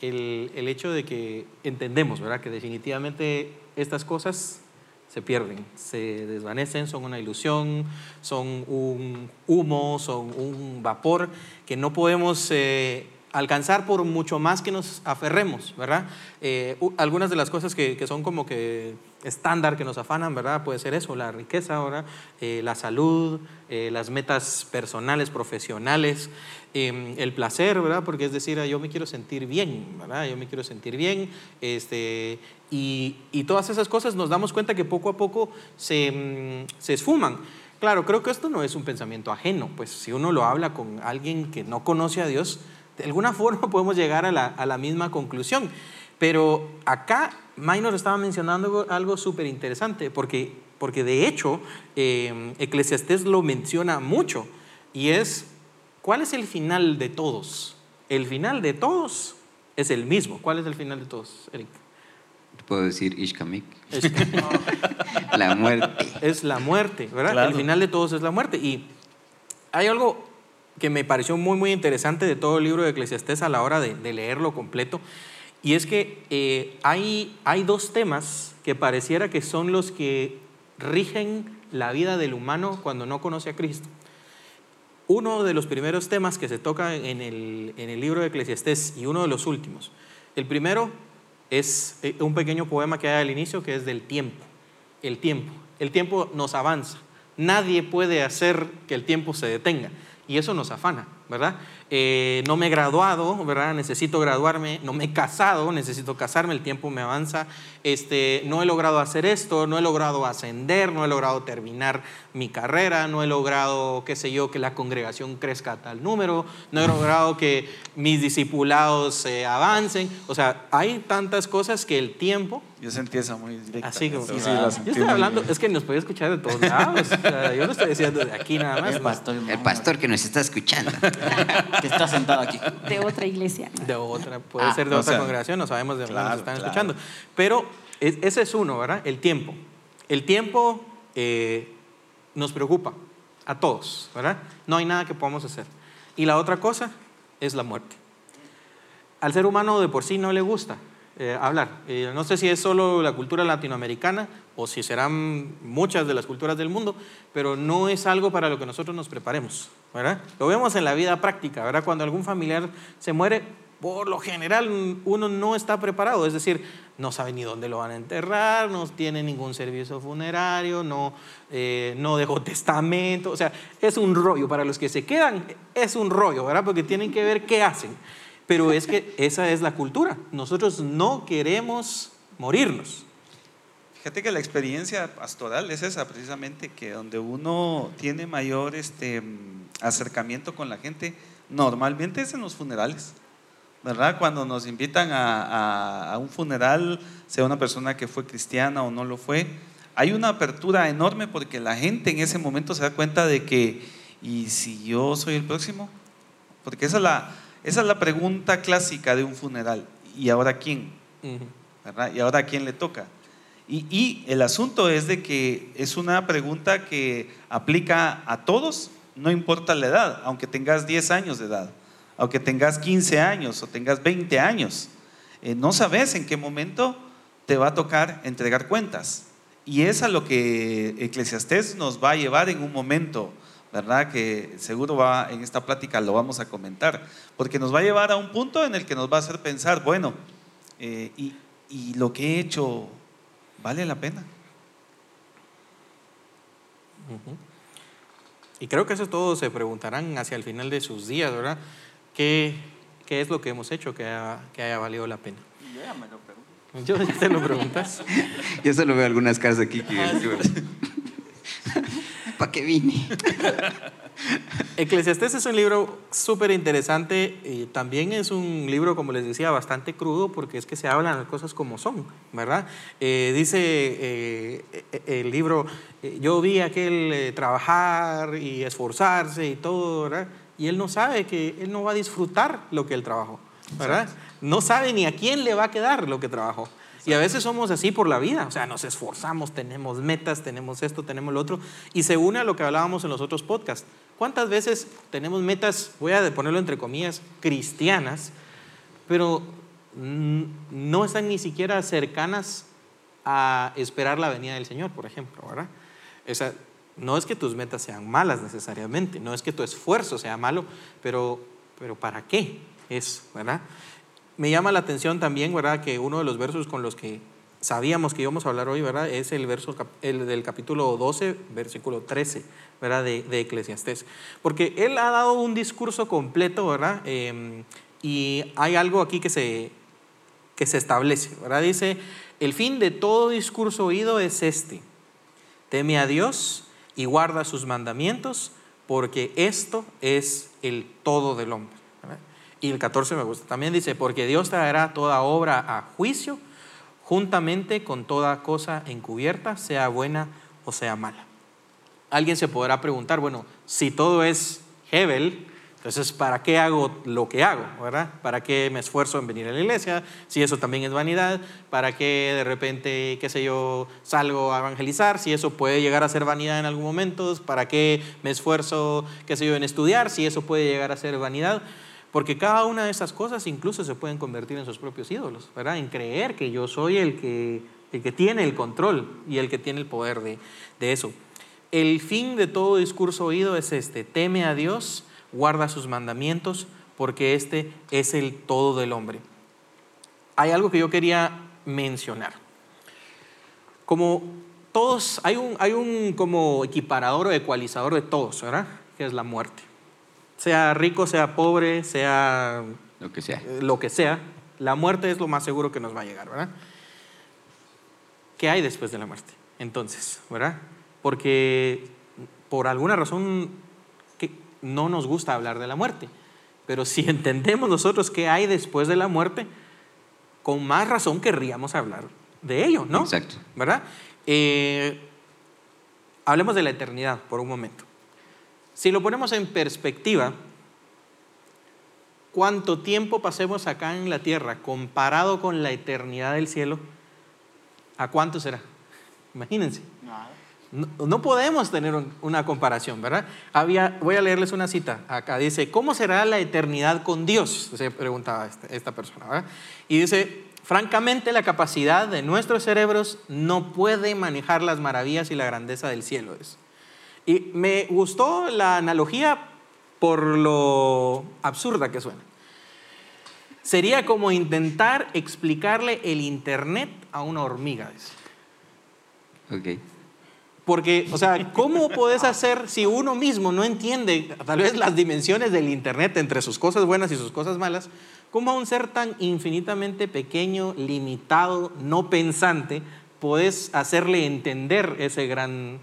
el, el hecho de que entendemos, ¿verdad? Que definitivamente estas cosas se pierden, se desvanecen, son una ilusión, son un humo, son un vapor que no podemos eh, alcanzar por mucho más que nos aferremos, ¿verdad? Eh, algunas de las cosas que, que son como que estándar que nos afanan, ¿verdad? Puede ser eso, la riqueza, ¿verdad? Eh, la salud, eh, las metas personales, profesionales, eh, el placer, ¿verdad? Porque es decir, ah, yo me quiero sentir bien, ¿verdad? Yo me quiero sentir bien, este, y, y todas esas cosas nos damos cuenta que poco a poco se, mm, se esfuman. Claro, creo que esto no es un pensamiento ajeno, pues si uno lo habla con alguien que no conoce a Dios, de alguna forma podemos llegar a la, a la misma conclusión. Pero acá Minor estaba mencionando algo- súper interesante, porque, porque de hecho eh, Eclesiastés lo menciona mucho, y es, ¿cuál es el final de todos? El final de todos es el mismo. ¿Cuál es el final de todos, Eric? Puedo decir Ishkamik. Es, La muerte. es la muerte, ¿verdad? Claro. El final de todos es la muerte. Y hay algo que me pareció muy, muy interesante de todo el libro de Eclesiastés a la hora de, leerlo completo, y es que eh, hay, hay dos temas que pareciera que son los que rigen la vida del humano cuando no conoce a Cristo. Uno de los primeros temas que se toca en el, en el libro de Eclesiastés y uno de los últimos. El primero es eh, un pequeño poema que hay al inicio que es del tiempo. El tiempo. El tiempo nos avanza. Nadie puede hacer que el tiempo se detenga. Y eso nos afana, ¿verdad? Eh, no me he graduado, ¿verdad? Necesito graduarme. No me he casado, necesito casarme. El tiempo me avanza. Este, no he logrado hacer esto, no he logrado ascender, no he logrado terminar mi carrera, no he logrado, qué sé yo, que la congregación crezca a tal número, no he logrado que mis discipulados eh, avancen. O sea, hay tantas cosas que el tiempo Yo sentí esa muy directa. Así como, Sí, sí, Ah, yo estoy hablando, bien. es que nos puede escuchar de todos lados. O sea, yo no estoy diciendo de aquí nada más. El ¿no? pastor, El pastor que nos está escuchando. que está sentado aquí. de otra iglesia. De otra, puede Ah, ser de otra sea, congregación, no sabemos de dónde claro, nos están claro. escuchando. Pero es- ese es uno, ¿verdad? El tiempo. El tiempo eh, nos preocupa a todos, ¿verdad? No hay nada que podamos hacer. Y la otra cosa es la muerte. Al ser humano de por sí no le gusta eh, hablar. Eh, no sé si es solo la cultura latinoamericana o si serán muchas de las culturas del mundo, pero no es algo para lo que nosotros nos preparemos, ¿verdad? Lo vemos en la vida práctica, ¿verdad? Cuando algún familiar se muere, por lo general uno no está preparado, es decir, no sabe ni dónde lo van a enterrar, no tiene ningún servicio funerario, no, eh, no dejó testamento, o sea, es un rollo. Para los que se quedan, es un rollo, ¿verdad? Porque tienen que ver qué hacen. Pero es que esa es la cultura. Nosotros no queremos morirnos. Fíjate que la experiencia pastoral es esa precisamente, que donde uno tiene mayor este, acercamiento con la gente, normalmente es en los funerales, ¿verdad? Cuando nos invitan a, a- a un funeral, sea una persona que fue cristiana o no lo fue, hay una apertura enorme porque la gente en ese momento se da cuenta de que, ¿y si yo soy el próximo? Porque esa es la, esa es la pregunta clásica de un funeral. ¿Y ahora quién? ¿verdad? ¿Y ahora a quién le toca? Y, y el asunto es de que es una pregunta que aplica a todos, no importa la edad, aunque tengas 10 años de edad, aunque tengas 15 años o tengas 20 años. Eh, no sabes en qué momento te va a tocar entregar cuentas. Y es a lo que Eclesiastés nos va a llevar en un momento, ¿verdad? Que seguro va en esta plática lo vamos a comentar, porque nos va a llevar a un punto en el que nos va a hacer pensar, bueno, eh, y, lo que he hecho vale la pena. Y creo que eso todos se preguntarán hacia el final de sus días, ¿verdad? ¿Qué, ¿Qué es lo que hemos hecho que haya, que haya valido la pena? Yo ya me lo pregunto. Yo ya te lo preguntas. Yo solo veo algunas caras aquí que... ¿Para qué vine? Eclesiastés es un libro súper interesante y también es un libro, como les decía, bastante crudo porque es que se hablan las cosas como son, ¿verdad? Eh, dice eh, eh, el libro, eh, yo vi aquel eh, trabajar y esforzarse y todo, ¿verdad? Y él no sabe que él no va a disfrutar lo que él trabajó, ¿verdad? No sabe ni a quién le va a quedar lo que trabajó. Y a veces somos así por la vida, o sea, nos esforzamos, tenemos metas, tenemos esto, tenemos lo otro, y se une a lo que hablábamos en los otros podcasts. ¿Cuántas veces tenemos metas, voy a ponerlo entre comillas, cristianas, pero no están ni siquiera cercanas a esperar la venida del Señor, por ejemplo, ¿verdad? O sea, no es que tus metas sean malas necesariamente, no es que tu esfuerzo sea malo, pero, pero ¿para qué es, verdad? Me llama la atención también, ¿verdad? Que uno de los versos con los que sabíamos que íbamos a hablar hoy, ¿verdad? Es el verso del capítulo 12, versículo 13, ¿verdad? De, de Eclesiastés. Porque él ha dado un discurso completo, ¿verdad? Eh, y hay algo aquí que se, que se establece, ¿verdad? Dice, el fin de todo discurso oído es este, teme a Dios y guarda sus mandamientos, porque esto es el todo del hombre. Y el 14 me gusta. También dice, porque Dios traerá toda obra a juicio, juntamente con toda cosa encubierta, sea buena o sea mala. Alguien se podrá preguntar, bueno, si todo es Hebel, entonces ¿para qué hago lo que hago? ¿verdad? ¿Para qué me esfuerzo en venir a la iglesia? Si eso también es vanidad, ¿para qué de repente, qué sé yo, salgo a evangelizar? Si eso puede llegar a ser vanidad en algún momento, ¿para qué me esfuerzo, qué sé yo, en estudiar? Si eso puede llegar a ser vanidad. Porque cada una de esas cosas incluso se pueden convertir en sus propios ídolos, ¿verdad? En creer que yo soy el que, el que tiene el control y el que tiene el poder de, de eso. El fin de todo discurso oído es este, teme a Dios, guarda sus mandamientos, porque este es el todo del hombre. Hay algo que yo quería mencionar. Como todos, hay un, hay un como equiparador o ecualizador de todos, ¿verdad? Que es la muerte. Sea rico, sea pobre, sea Lo que sea. eh, lo que sea, la muerte es lo más seguro que nos va a llegar, ¿verdad? ¿Qué hay después de la muerte? Entonces, ¿verdad? Porque por alguna razón que no nos gusta hablar de la muerte, pero si entendemos nosotros qué hay después de la muerte, con más razón querríamos hablar de ello, ¿no? Exacto. ¿Verdad? Eh, hablemos de la eternidad por un momento. Si lo ponemos en perspectiva, cuánto tiempo pasemos acá en la tierra comparado con la eternidad del cielo, ¿a cuánto será? Imagínense. No, no podemos tener un- una comparación, ¿verdad? Había, voy a leerles una cita acá. Dice, ¿cómo será la eternidad con Dios? Se preguntaba esta, esta persona, ¿verdad? Y dice, francamente la capacidad de nuestros cerebros no puede manejar las maravillas y la grandeza del cielo. dice. Y me gustó la analogía por lo absurda que suena. Sería como intentar explicarle el Internet a una hormiga. Ok. Porque, o sea, ¿cómo puedes hacer si uno mismo no entiende tal vez las dimensiones del Internet entre sus cosas buenas y sus cosas malas? ¿Cómo a un ser tan infinitamente pequeño, limitado, no pensante, puedes hacerle entender ese gran,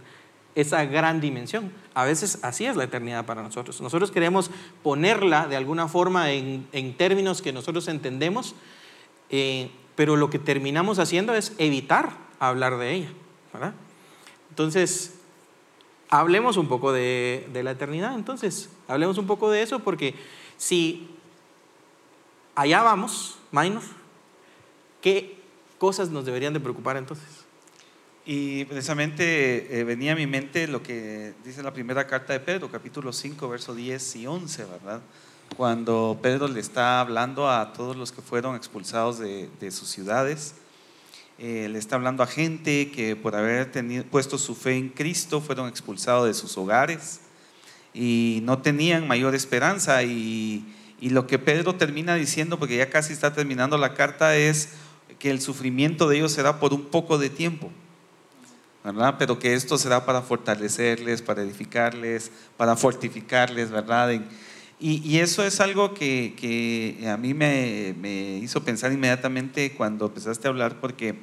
esa gran dimensión? A veces así es la eternidad para nosotros. Nosotros queremos ponerla de alguna forma en, en términos que nosotros entendemos, eh, pero lo que terminamos haciendo es evitar hablar de ella. Entonces, hablemos un poco de, de la eternidad, entonces, hablemos un poco de eso, porque si allá vamos, Minor, ¿qué cosas nos deberían de preocupar entonces? Y precisamente eh, venía a mi mente lo que dice la primera carta de Pedro, capítulo 5, verso 10 y 11, ¿verdad? Cuando Pedro le está hablando a todos los que fueron expulsados de, sus ciudades, eh, le está hablando a gente que por haber tenido, puesto su fe en Cristo fueron expulsados de sus hogares y no tenían mayor esperanza. Y lo que Pedro termina diciendo, porque ya casi está terminando la carta, es que el sufrimiento de ellos será por un poco de tiempo. ¿Verdad? Pero que esto será para fortalecerles, para edificarles, para fortificarles, ¿verdad? Y, eso es algo que, a mí me, hizo pensar inmediatamente cuando empezaste a hablar, porque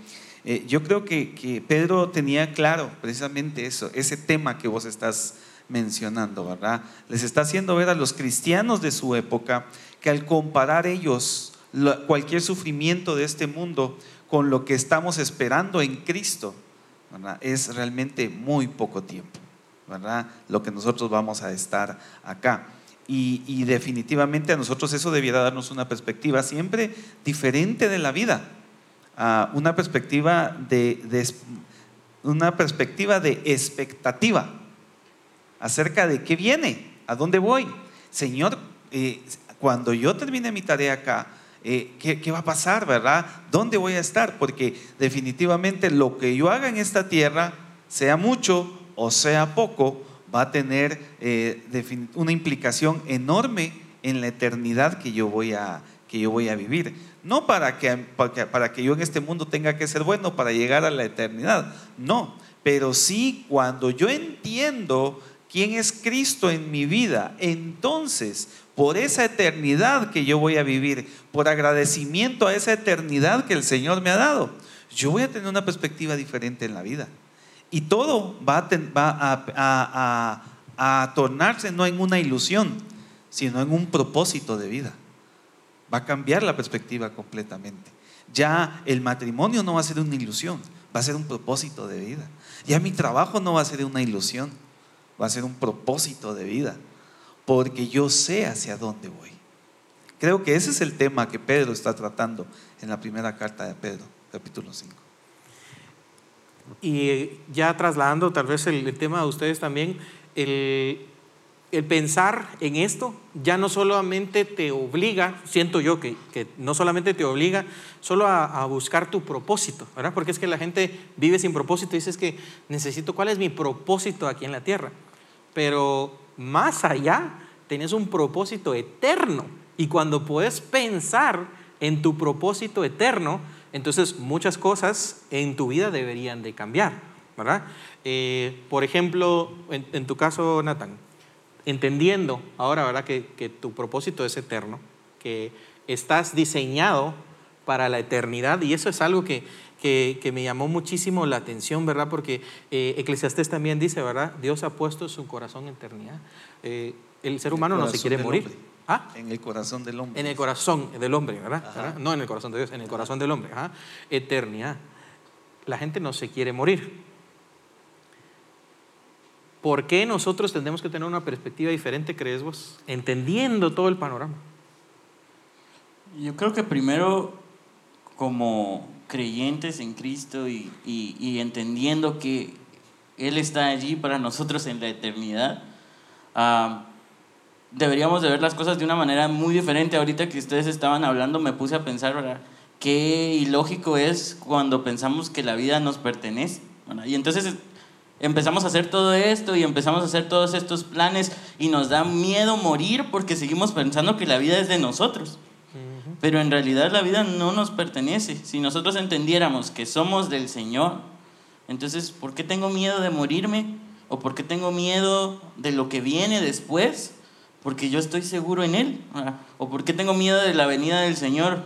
eh, yo creo que, Pedro tenía claro precisamente eso, ese tema que vos estás mencionando, ¿verdad? Les está haciendo ver a los cristianos de su época que al comparar ellos cualquier sufrimiento de este mundo con lo que estamos esperando en Cristo, es realmente muy poco tiempo, ¿verdad? Lo que nosotros vamos a estar acá. Y, definitivamente a nosotros eso debiera darnos una perspectiva siempre diferente de la vida, una, perspectiva de, una perspectiva de expectativa acerca de qué viene, a dónde voy. Señor, eh, cuando yo termine mi tarea acá, eh, ¿qué, ¿qué, va a pasar, verdad? ¿Dónde voy a estar? Porque definitivamente lo que yo haga en esta tierra, sea mucho o sea poco, va a tener eh, una implicación enorme en la eternidad que yo voy a, que yo voy a vivir. No para que, para que yo en este mundo tenga que ser bueno para llegar a la eternidad, no, pero sí cuando yo entiendo quién es Cristo en mi vida, entonces por esa eternidad que yo voy a vivir, por agradecimiento a esa eternidad que el Señor me ha dado, yo voy a tener una perspectiva diferente en la vida. Y todo va, a, tornarse no en una ilusión, sino en un propósito de vida. Va a cambiar la perspectiva completamente. Ya el matrimonio no va a ser una ilusión, va a ser un propósito de vida. Ya mi trabajo no va a ser una ilusión, va a ser un propósito de vida, porque yo sé hacia dónde voy. Creo que ese es el tema que Pedro está tratando en la primera carta de Pedro, capítulo 5. Y ya trasladando tal vez el, tema a ustedes también, el, pensar en esto ya no solamente te obliga, siento yo que, no solamente te obliga solo a, buscar tu propósito, ¿verdad? Porque es que la gente vive sin propósito y dice que necesito cuál es mi propósito aquí en la tierra. Pero más allá, tienes un propósito eterno. Y cuando puedes pensar en tu propósito eterno, entonces muchas cosas en tu vida deberían de cambiar, ¿verdad? Eh, por ejemplo, en, tu caso, Nathan, entendiendo ahora, ¿verdad? Que, tu propósito es eterno, que estás diseñado para la eternidad y eso es algo que, que, me llamó muchísimo la atención, ¿verdad? Porque eh, Eclesiastés también dice, ¿verdad? Dios ha puesto su corazón en eternidad. Eh, el ser humano no se quiere morir. ¿Ah? En el corazón del hombre. En el corazón del hombre, ¿verdad? No en el corazón de Dios, en el corazón del hombre. Eternidad. La gente no se quiere morir. ¿Por qué nosotros tendremos que tener una perspectiva diferente, crees vos? Entendiendo todo el panorama. Yo creo que primero, como creyentes en Cristo y, y, entendiendo que Él está allí para nosotros en la eternidad, uh, deberíamos de ver las cosas de una manera muy diferente. Ahorita que ustedes estaban hablando me puse a pensar. Qué ilógico es cuando pensamos que la vida nos pertenece. Y entonces empezamos a hacer todo esto y empezamos a hacer todos estos planes y nos da miedo morir porque seguimos pensando que la vida es de nosotros. Pero en realidad la vida no nos pertenece. Si nosotros entendiéramos que somos del Señor, entonces, ¿por qué tengo miedo de morirme? ¿O por qué tengo miedo de lo que viene después? porque yo estoy seguro en Él. ¿O porque tengo miedo de la venida del Señor?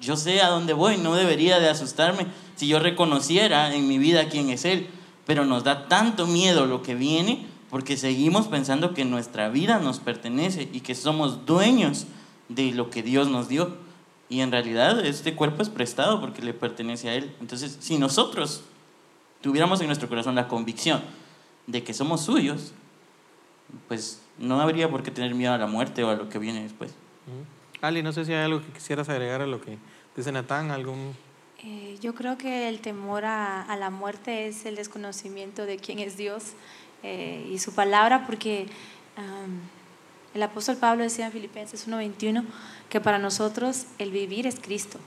Yo sé a dónde voy, no debería de asustarme si yo reconociera en mi vida quién es Él. Pero nos da tanto miedo lo que viene porque seguimos pensando que nuestra vida nos pertenece y que somos dueños de lo que Dios nos dio. Y en realidad este cuerpo es prestado porque le pertenece a Él. Entonces, si nosotros tuviéramos en nuestro corazón la convicción de que somos suyos, pues no habría por qué tener miedo a la muerte o a lo que viene después. Ali, no sé si hay algo que quisieras agregar a lo que dice Natán, algún... Eh, yo creo que el temor a, a, la muerte es el desconocimiento de quién es Dios eh, y su palabra, porque el apóstol Pablo decía en Filipenses 1:21 que para nosotros el vivir es Cristo.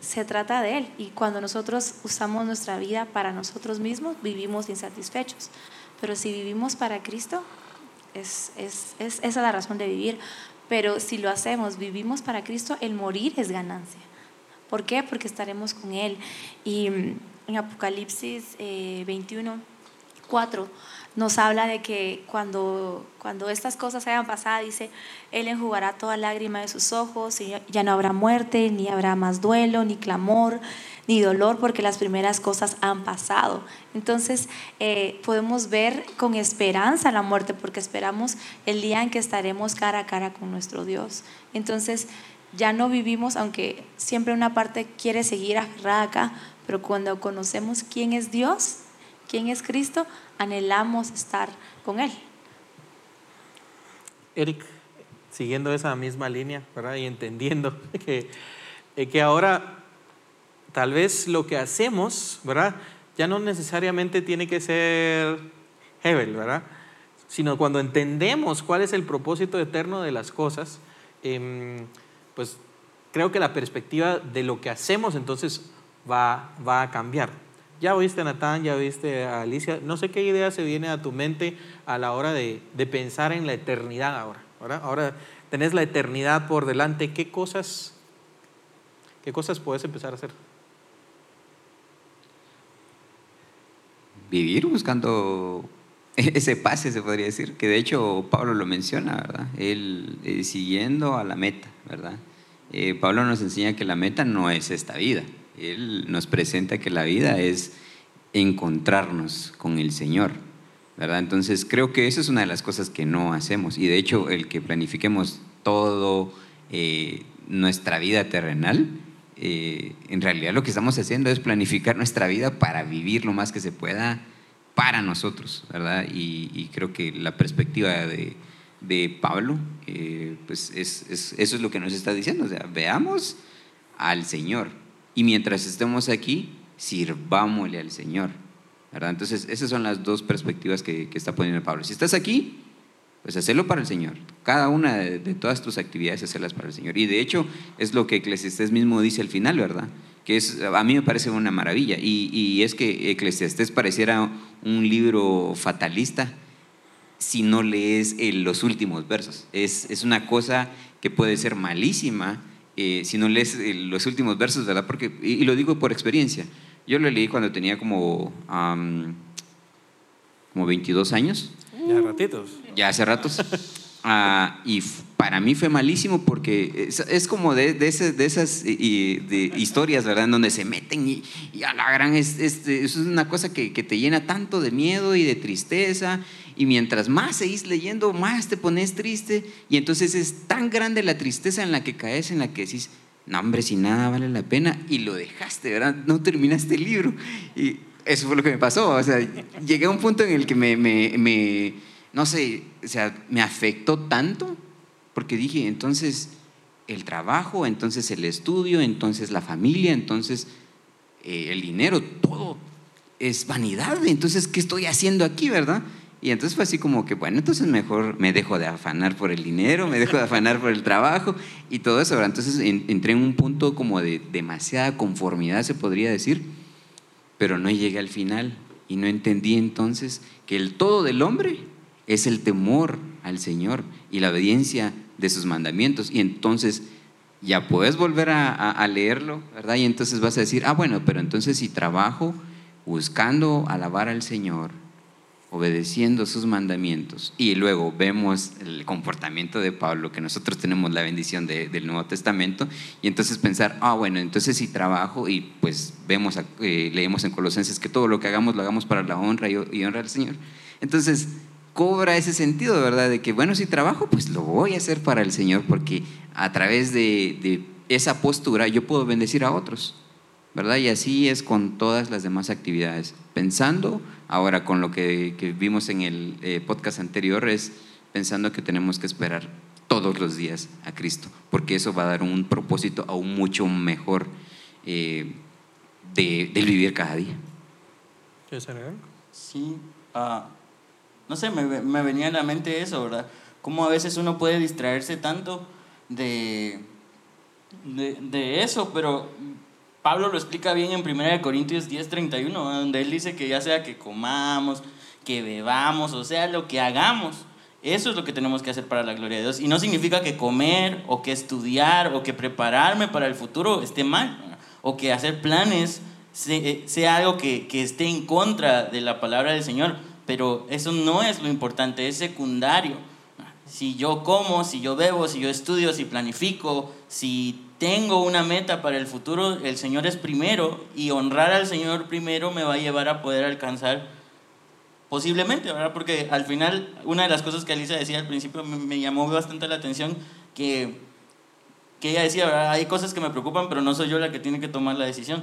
Se trata de Él y cuando nosotros usamos nuestra vida para nosotros mismos, vivimos insatisfechos. Pero si vivimos para Cristo, es, es, es, esa es la razón de vivir. Pero si lo hacemos, vivimos para Cristo, el morir es ganancia. ¿Por qué? Porque estaremos con Él. Y mm, en Apocalipsis 21, 4 nos habla de que cuando, cuando estas cosas hayan pasado, dice, Él enjugará toda lágrima de sus ojos, y ya no habrá muerte, ni habrá más duelo, ni clamor, ni dolor, porque las primeras cosas han pasado. Entonces eh, podemos ver con esperanza la muerte, porque esperamos el día en que estaremos cara a cara con nuestro Dios. Entonces ya no vivimos, aunque siempre una parte quiere seguir aferrada acá, pero cuando conocemos quién es Dios, quién es Cristo, anhelamos estar con Él. Eric, siguiendo esa misma línea, ¿verdad? Y entendiendo que, eh, que ahora tal vez lo que hacemos, ¿verdad? Ya no necesariamente tiene que ser Hebel, ¿verdad? Sino cuando entendemos cuál es el propósito eterno de las cosas, em, pues creo que la perspectiva de lo que hacemos entonces va, va a cambiar. Ya oíste a Natán, ya oíste a Alicia. No sé qué idea se viene a tu mente a la hora de, pensar en la eternidad ahora. Ahora tenés la eternidad por delante. ¿Qué cosas, qué cosas puedes empezar a hacer? Vivir buscando ese pase, se podría decir, que de hecho Pablo lo menciona, ¿verdad? Él eh, siguiendo a la meta, ¿verdad? Eh, Pablo nos enseña que la meta no es esta vida, él nos presenta que la vida es encontrarnos con el Señor, ¿verdad? Entonces creo que eso es una de las cosas que no hacemos y de hecho el que planifiquemos todo eh, nuestra vida terrenal, eh, en realidad lo que estamos haciendo es planificar nuestra vida para vivir lo más que se pueda para nosotros, ¿verdad? Y, creo que la perspectiva de, Pablo, eh, pues es, eso es lo que nos está diciendo, sea, veamos al Señor, y mientras estemos aquí, sirvámosle al Señor. ¿verdad? Entonces, esas son las dos perspectivas que, está poniendo Pablo. Si estás aquí, pues hacerlo para el Señor. Cada una de, todas tus actividades, hacerlas para el Señor. Y de hecho, es lo que Eclesiastés mismo dice al final, ¿verdad? Que es, a mí me parece una maravilla. Y, es que Eclesiastés pareciera un libro fatalista si no lees los últimos versos. Es, es una cosa que puede ser malísima eh, si no lees eh, los últimos versos, ¿verdad? Porque, y, lo digo por experiencia. Yo lo leí cuando tenía como, como 22 años. Ya ratitos. Ya hace ratos. Ah, y para mí fue malísimo porque es, como de, de, esas de historias, ¿verdad? En donde se meten y, a la gran, es, es, una cosa que, que, te llena tanto de miedo y de tristeza. Y mientras más seguís leyendo, más te pones triste. Y entonces es tan grande la tristeza en la que caes, en la que decís, no, hombre, si nada vale la pena. Y lo dejaste, ¿verdad? No terminaste el libro. Y eso fue lo que me pasó. O sea, llegué a un punto en el que me no sé, o sea, me afectó tanto porque dije, entonces el trabajo, entonces el estudio, entonces la familia, entonces eh, el dinero, todo es vanidad. Entonces, ¿qué estoy haciendo aquí, verdad? Y entonces fue así como que, bueno, entonces mejor me dejo de afanar por el dinero, me dejo de afanar por el trabajo y todo eso. Entonces entré en un punto como de demasiada conformidad, se podría decir, pero no llegué al final y no entendí entonces que el todo del hombre es el temor al Señor y la obediencia de sus mandamientos. Y entonces ya puedes volver a, leerlo, ¿verdad? Y entonces vas a decir, ah, bueno, pero entonces si trabajo buscando alabar al Señor, obedeciendo sus mandamientos, y luego vemos el comportamiento de Pablo, que nosotros tenemos la bendición del Nuevo Testamento, y entonces pensar, ah, bueno, entonces si trabajo y pues vemos, eh, leemos en Colosenses que todo lo que hagamos lo hagamos para la honra y, y honra al Señor. Entonces, cobra ese sentido, ¿verdad? De que, bueno, si trabajo, pues lo voy a hacer para el Señor, porque a través de, esa postura yo puedo bendecir a otros, ¿verdad? Y así es con todas las demás actividades. Pensando, ahora con lo que, vimos en el eh, podcast anterior, es pensando que tenemos que esperar todos los días a Cristo, porque eso va a dar un propósito aún mucho mejor eh, de, vivir cada día. ¿Quieres Sí. Uh no sé, me, me, venía a la mente eso, ¿verdad? Cómo a veces uno puede distraerse tanto de, de, eso, pero Pablo lo explica bien en 1 Corintios 10:31, donde él dice que ya sea que comamos, que bebamos, o sea, lo que hagamos, eso es lo que tenemos que hacer para la gloria de Dios. Y no significa que comer o que estudiar o que prepararme para el futuro esté mal, o que hacer planes sea, sea algo que, que esté en contra de la palabra del Señor pero eso no es lo importante, es secundario. Si yo como, si yo bebo, si yo estudio, si planifico, si tengo una meta para el futuro, el Señor es primero y honrar al Señor primero me va a llevar a poder alcanzar posiblemente, ¿verdad? Porque al final, una de las cosas que Alicia decía al principio me, llamó bastante la atención, que, que ella decía, ¿verdad? Hay cosas que me preocupan, pero no soy yo la que tiene que tomar la decisión.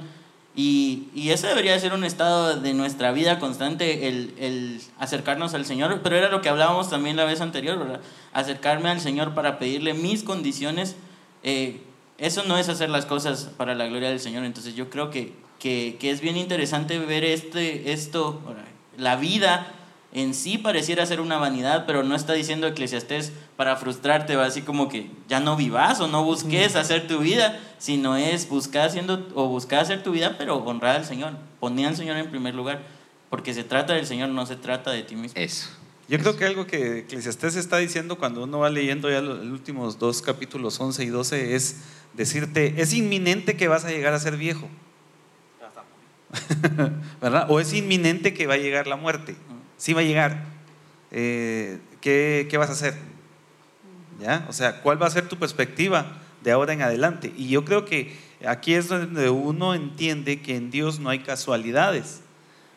Y, y ese debería ser un estado de nuestra vida constante, el, el, acercarnos al Señor, pero era lo que hablábamos también la vez anterior, ¿verdad? Acercarme al Señor para pedirle mis condiciones. Eh, eso no es hacer las cosas para la gloria del Señor. Entonces yo creo que, que, que es bien interesante ver este, esto, la vida en sí pareciera ser una vanidad, pero no está diciendo Eclesiastés para frustrarte, va así como que ya no vivas o no busques hacer tu vida, sino es buscar haciendo o buscar hacer tu vida, pero honrar al Señor, poner al Señor en primer lugar, porque se trata del Señor, no se trata de ti mismo. Eso. Yo creo que algo que Eclesiastés está diciendo cuando uno va leyendo ya los últimos dos capítulos 11 y 12 es decirte, es inminente que vas a llegar a ser viejo. ¿Verdad? O es inminente que va a llegar la muerte. Sí va a llegar. Eh, ¿qué, ¿Qué vas a hacer? ¿Ya? O sea, ¿cuál va a ser tu perspectiva de ahora en adelante? Y yo creo que aquí es donde uno entiende que en Dios no hay casualidades,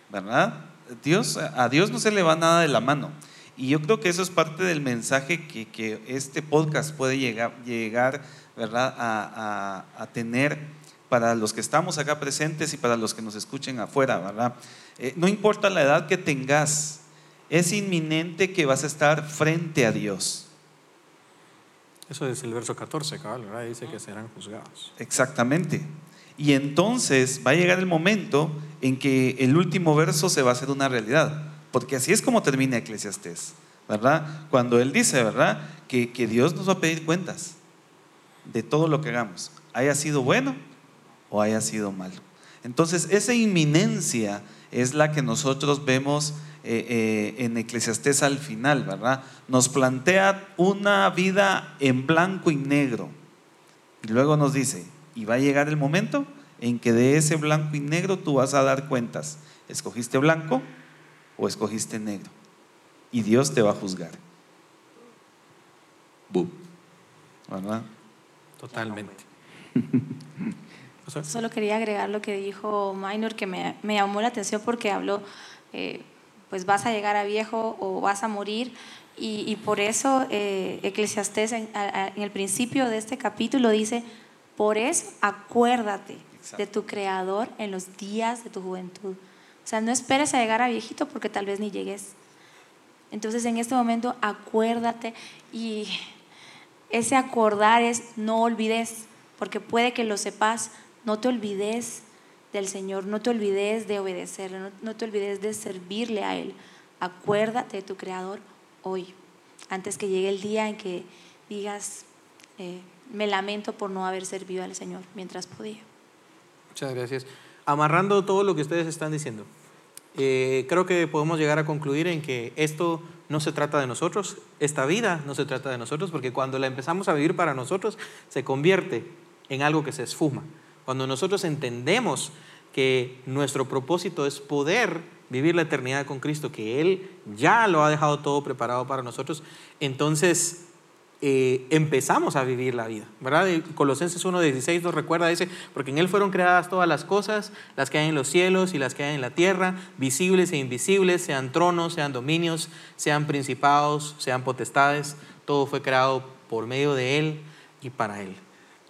¿verdad? Dios, a Dios no se le va nada de la mano. Y yo creo que eso es parte del mensaje que, que este podcast puede llegar, llegar ¿verdad? A, a, a, tener para los que estamos acá presentes y para los que nos escuchen afuera, ¿verdad? Eh, no importa la edad que tengas, es inminente que vas a estar frente a Dios. Eso es el verso 14, cabal, ¿verdad? Dice que serán juzgados. Exactamente. Y entonces va a llegar el momento en que el último verso se va a hacer una realidad, porque así es como termina Eclesiastés, ¿verdad? Cuando él dice, ¿verdad? Que, que Dios nos va a pedir cuentas de todo lo que hagamos, haya sido bueno o haya sido malo. Entonces, esa inminencia es la que nosotros vemos eh, eh, en Eclesiastés al final, ¿verdad? Nos plantea una vida en blanco y negro. Y luego nos dice, y va a llegar el momento en que de ese blanco y negro tú vas a dar cuentas. ¿Escogiste blanco o escogiste negro? Y Dios te va a juzgar. Boom. ¿Verdad? Totalmente. Solo quería agregar lo que dijo Minor, que me, me llamó la atención porque habló, eh, pues vas a llegar a viejo o vas a morir. Y, y por eso eh, Eclesiastés en, el principio de este capítulo dice, por eso acuérdate Exacto. de tu Creador en los días de tu juventud. O sea, no esperes a llegar a viejito porque tal vez ni llegues. Entonces en este momento acuérdate y ese acordar es no olvides, porque puede que lo sepas, no te olvides del Señor, no te olvides de obedecerle, no, te olvides de servirle a Él. Acuérdate de tu Creador hoy, antes que llegue el día en que digas, eh, me lamento por no haber servido al Señor mientras podía. Muchas gracias. Amarrando todo lo que ustedes están diciendo, eh, creo que podemos llegar a concluir en que esto no se trata de nosotros, esta vida no se trata de nosotros, porque cuando la empezamos a vivir para nosotros, se convierte en algo que se esfuma. Cuando nosotros entendemos que nuestro propósito es poder vivir la eternidad con Cristo, que Él ya lo ha dejado todo preparado para nosotros, entonces eh, empezamos a vivir la vida, ¿verdad? Colosenses 1.16 nos recuerda, dice, porque en Él fueron creadas todas las cosas, las que hay en los cielos y las que hay en la tierra, visibles e invisibles, sean tronos, sean dominios, sean principados, sean potestades, todo fue creado por medio de Él y para Él.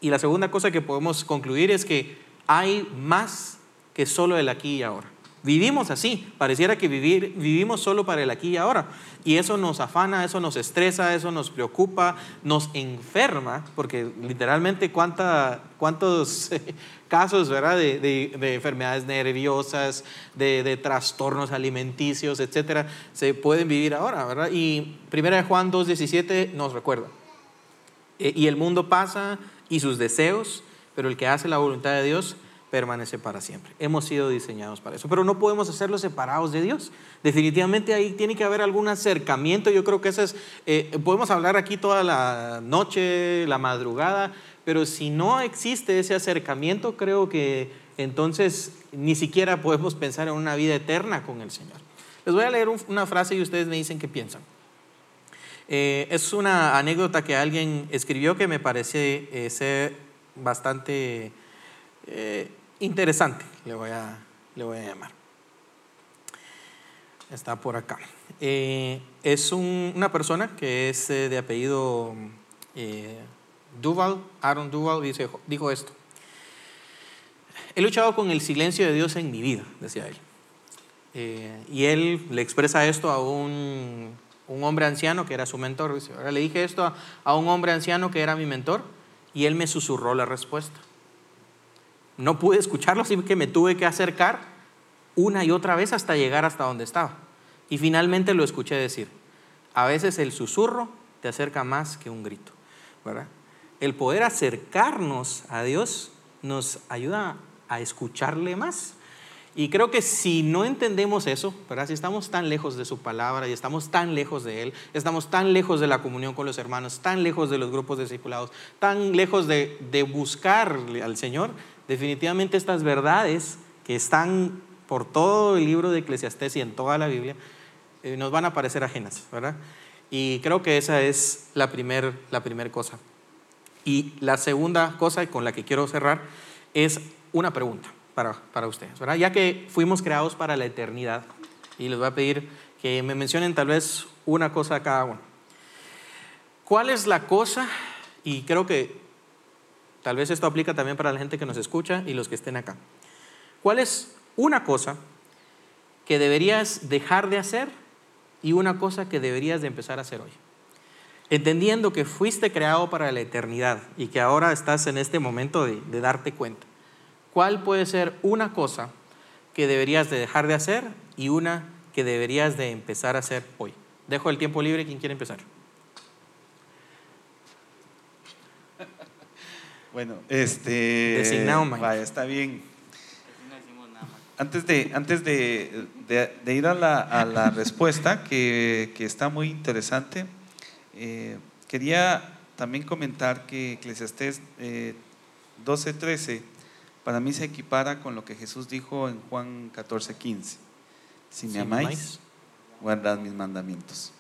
Y la segunda cosa que podemos concluir es que hay más que solo el aquí y ahora. Vivimos así, pareciera que vivir, vivimos solo para el aquí y ahora. Y eso nos afana, eso nos estresa, eso nos preocupa, nos enferma, porque literalmente cuánta, cuántos casos ¿verdad? De, de, de enfermedades nerviosas, de, de, trastornos alimenticios, etcétera, se pueden vivir ahora. ¿verdad? Y 1 Juan 2.17 nos recuerda. E, y el mundo pasa y sus deseos, pero el que hace la voluntad de Dios permanece para siempre. Hemos sido diseñados para eso, pero no podemos hacerlo separados de Dios. Definitivamente ahí tiene que haber algún acercamiento. Yo creo que eso es, eh, podemos hablar aquí toda la noche, la madrugada, pero si no existe ese acercamiento, creo que entonces ni siquiera podemos pensar en una vida eterna con el Señor. Les voy a leer una frase y ustedes me dicen qué piensan. Eh, es una anécdota que alguien escribió que me parece eh, ser bastante eh, interesante, le voy, a, le voy a llamar. Está por acá. es una persona que es de apellido Duval, Aaron Duval, dice, dijo esto. He luchado con el silencio de Dios en mi vida, decía él. y él le expresa esto a un un hombre anciano que era su mentor. Ahora le dije esto a, un hombre anciano que era mi mentor y él me susurró la respuesta. No pude escucharlo, así que me tuve que acercar una y otra vez hasta llegar hasta donde estaba. Y finalmente lo escuché decir, a veces el susurro te acerca más que un grito. El poder acercarnos a Dios nos ayuda a escucharle más. Y creo que si no entendemos eso, ¿verdad? si estamos tan lejos de su palabra y estamos tan lejos de Él, estamos tan lejos de la comunión con los hermanos, tan lejos de los grupos discipulados, tan lejos de, de buscar al Señor, definitivamente estas verdades que están por todo el libro de Eclesiastés y en toda la Biblia, eh, nos van a parecer ajenas, ¿verdad? Y creo que esa es la primera la primer cosa. Y la segunda cosa con la que quiero cerrar es una pregunta para, ustedes, ¿verdad? Ya que fuimos creados para la eternidad, y les voy a pedir que me mencionen tal vez una cosa a cada uno. ¿Cuál es la cosa? Y creo que tal vez esto aplica también para la gente que nos escucha y los que estén acá. ¿Cuál es una cosa que deberías dejar de hacer y una cosa que deberías de empezar a hacer hoy? Entendiendo que fuiste creado para la eternidad y que ahora estás en este momento de darte cuenta. ¿Cuál puede ser una cosa que deberías de dejar de hacer y una que deberías de empezar a hacer hoy? Dejo el tiempo libre, ¿quién quiere empezar? Bueno, este... Designado, Vaya, está bien. Antes de, antes de, de, ir a la, a la respuesta, que, que, está muy interesante, eh, quería también comentar que Eclesiastés eh, 12.13 para mí se equipara con lo que Jesús dijo en Juan 14, 15. Si me amáis, guardad mis mandamientos.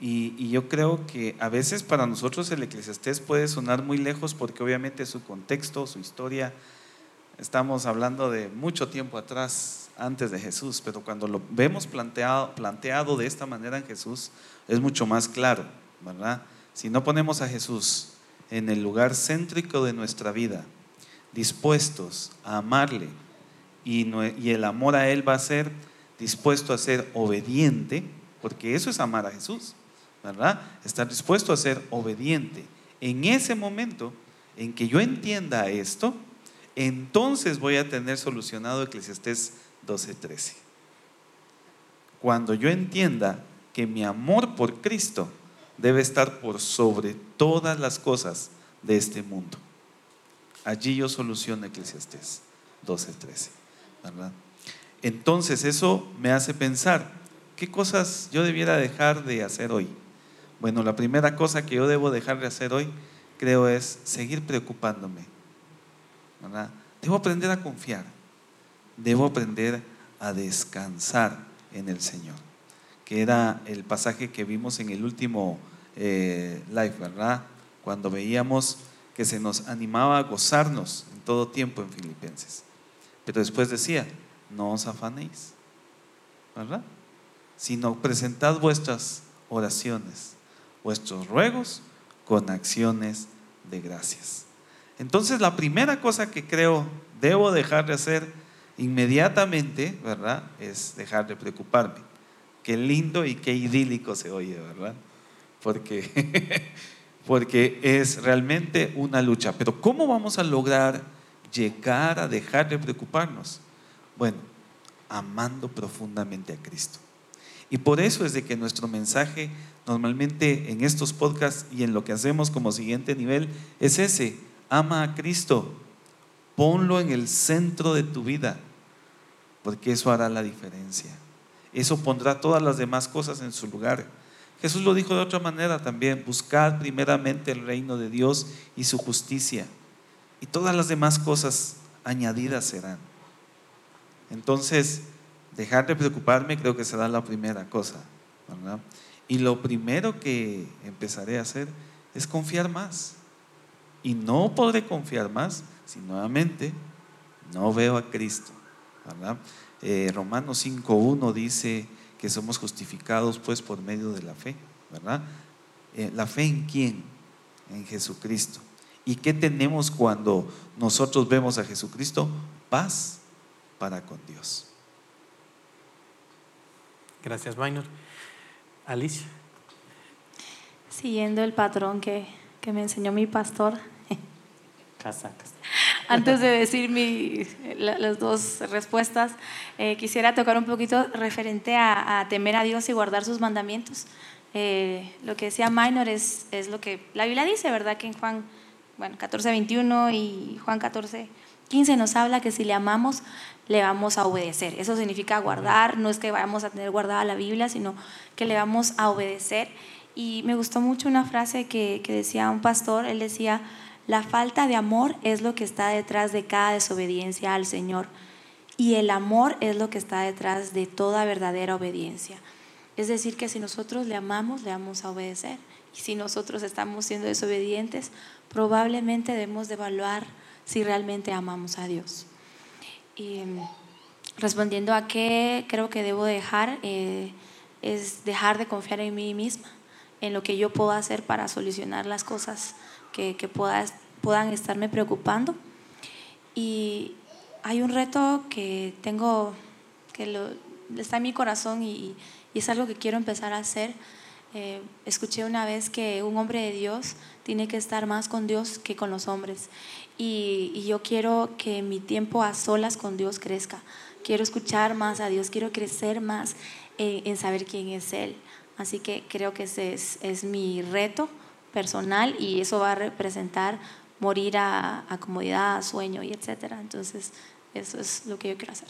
Y, yo creo que a veces para nosotros el eclesiastés puede sonar muy lejos porque obviamente su contexto, su historia, estamos hablando de mucho tiempo atrás, antes de Jesús, pero cuando lo vemos planteado, planteado de esta manera en Jesús, es mucho más claro, ¿verdad? Si no ponemos a Jesús en el lugar céntrico de nuestra vida, dispuestos a amarle y, el amor a Él va a ser dispuesto a ser obediente, porque eso es amar a Jesús, ¿verdad? Estar dispuesto a ser obediente. En ese momento en que yo entienda esto, entonces voy a tener solucionado Eclesiastés 12:13. Cuando yo entienda que mi amor por Cristo debe estar por sobre todas las cosas de este mundo. Allí yo soluciono Eclesiastés 12, 13. ¿verdad? Entonces eso me hace pensar, ¿qué cosas yo debiera dejar de hacer hoy? Bueno, la primera cosa que yo debo dejar de hacer hoy, creo, es seguir preocupándome. ¿verdad? Debo aprender a confiar. Debo aprender a descansar en el Señor. Que era el pasaje que vimos en el último eh, live, ¿verdad? Cuando veíamos que se nos animaba a gozarnos en todo tiempo en Filipenses. Pero después decía, no os afanéis, ¿verdad? Sino presentad vuestras oraciones, vuestros ruegos con acciones de gracias. Entonces la primera cosa que creo debo dejar de hacer inmediatamente, ¿verdad? Es dejar de preocuparme. Qué lindo y qué idílico se oye, ¿verdad? Porque porque es realmente una lucha. Pero ¿cómo vamos a lograr llegar a dejar de preocuparnos? Bueno, amando profundamente a Cristo. Y por eso es de que nuestro mensaje normalmente en estos podcasts y en lo que hacemos como siguiente nivel es ese, ama a Cristo, ponlo en el centro de tu vida, porque eso hará la diferencia. Eso pondrá todas las demás cosas en su lugar. Jesús lo dijo de otra manera también, buscad primeramente el reino de Dios y su justicia, y todas las demás cosas añadidas serán. Entonces, Dejar de preocuparme creo que será la primera cosa. Y lo primero que empezaré a hacer es confiar más. Y no podré confiar más si nuevamente no veo a Cristo, ¿verdad? Eh, Romanos 5.1 dice que somos justificados pues por medio de la fe, ¿verdad? Eh, ¿La fe en quién? En Jesucristo. ¿Y qué tenemos cuando nosotros vemos a Jesucristo? Paz para con Dios. Gracias, Minor. Alicia. Siguiendo el patrón que, que me enseñó mi pastor, Casacas. Antes de decir mi, la- las dos respuestas, eh, quisiera tocar un poquito referente a, a temer a Dios y guardar sus mandamientos. Eh, lo que decía Minor es, es lo que la Biblia dice, ¿verdad? Que en Juan bueno, 14, 21 y Juan 14, 15 nos habla que si le amamos, le vamos a obedecer. Eso significa guardar, no es que vayamos a tener guardada la Biblia, sino que le vamos a obedecer. Y me gustó mucho una frase que, que decía un pastor, él decía, la falta de amor es lo que está detrás de cada desobediencia al Señor y el amor es lo que está detrás de toda verdadera obediencia. Es decir, que si nosotros le amamos, le vamos a obedecer. Y si nosotros estamos siendo desobedientes, probablemente debemos de evaluar si realmente amamos a Dios. Mm, respondiendo a qué creo que debo dejar, eh, es dejar de confiar en mí misma, en lo que yo puedo hacer para solucionar las cosas que, que pueda- puedan estarme preocupando. Y hay un reto que tengo, que está en mi corazón y, es algo que quiero empezar a hacer. Eh, escuché una vez que un hombre de Dios tiene que estar más con Dios que con los hombres. Y, yo quiero que mi tiempo a solas con Dios crezca. Quiero escuchar más a Dios, quiero crecer más en, saber quién es Él. Así que creo que ese es, es mi reto personal y eso va a representar morir a, a comodidad, a sueño y etcétera. Entonces, eso es lo que yo quiero hacer.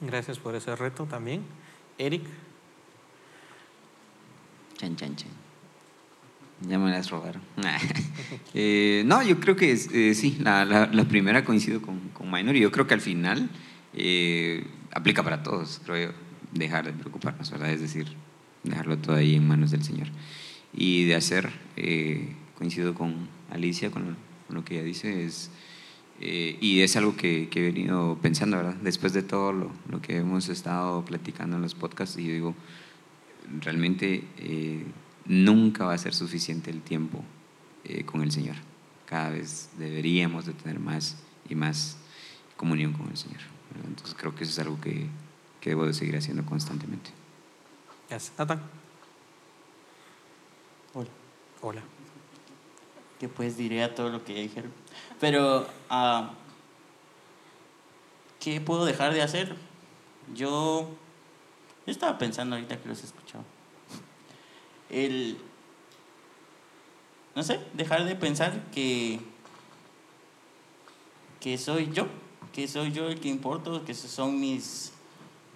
Gracias por ese reto también. Eric. Chan, chan, chan. Ya me las robaron. Eh, no, yo creo que eh, sí, la, la- la primera coincido con, con Minor y yo creo que al final eh, aplica para todos, creo yo, dejar de preocuparnos, ¿verdad? Es decir, dejarlo todo ahí en manos del Señor. Y de hacer, eh, coincido con Alicia, con lo, con lo que ella dice, es, eh, y es algo que, que he venido pensando, ¿verdad? Después de todo lo, lo que hemos estado platicando en los podcasts, y yo digo, realmente eh, nunca va a ser suficiente el tiempo eh, con el Señor. Cada vez deberíamos de tener más y más comunión con el Señor. ¿verdad? Entonces creo que eso es algo que, que debo de seguir haciendo constantemente. Gracias. Nathan. Hola. Hola. que pues diré a todo lo que ya dijeron. Pero, ah, ¿qué puedo dejar de hacer? Yo, yo estaba pensando ahorita que los escuchaba. El, no sé, dejar de pensar que, que soy yo, que soy yo el que importo, que esos son mis,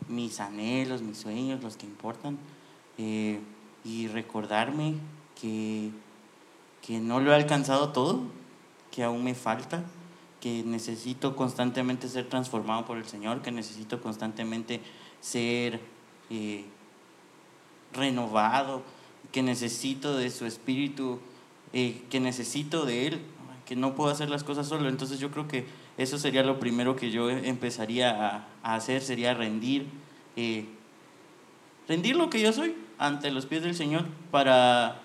mis anhelos, mis sueños los que importan. eh, y recordarme que que no lo he alcanzado todo, que aún me falta, que necesito constantemente ser transformado por el Señor, que necesito constantemente ser eh, renovado, que necesito de su espíritu, eh, que necesito de Él, que no puedo hacer las cosas solo. Entonces yo creo que eso sería lo primero que yo empezaría a, hacer, sería rendir, eh, rendir lo que yo soy ante los pies del Señor para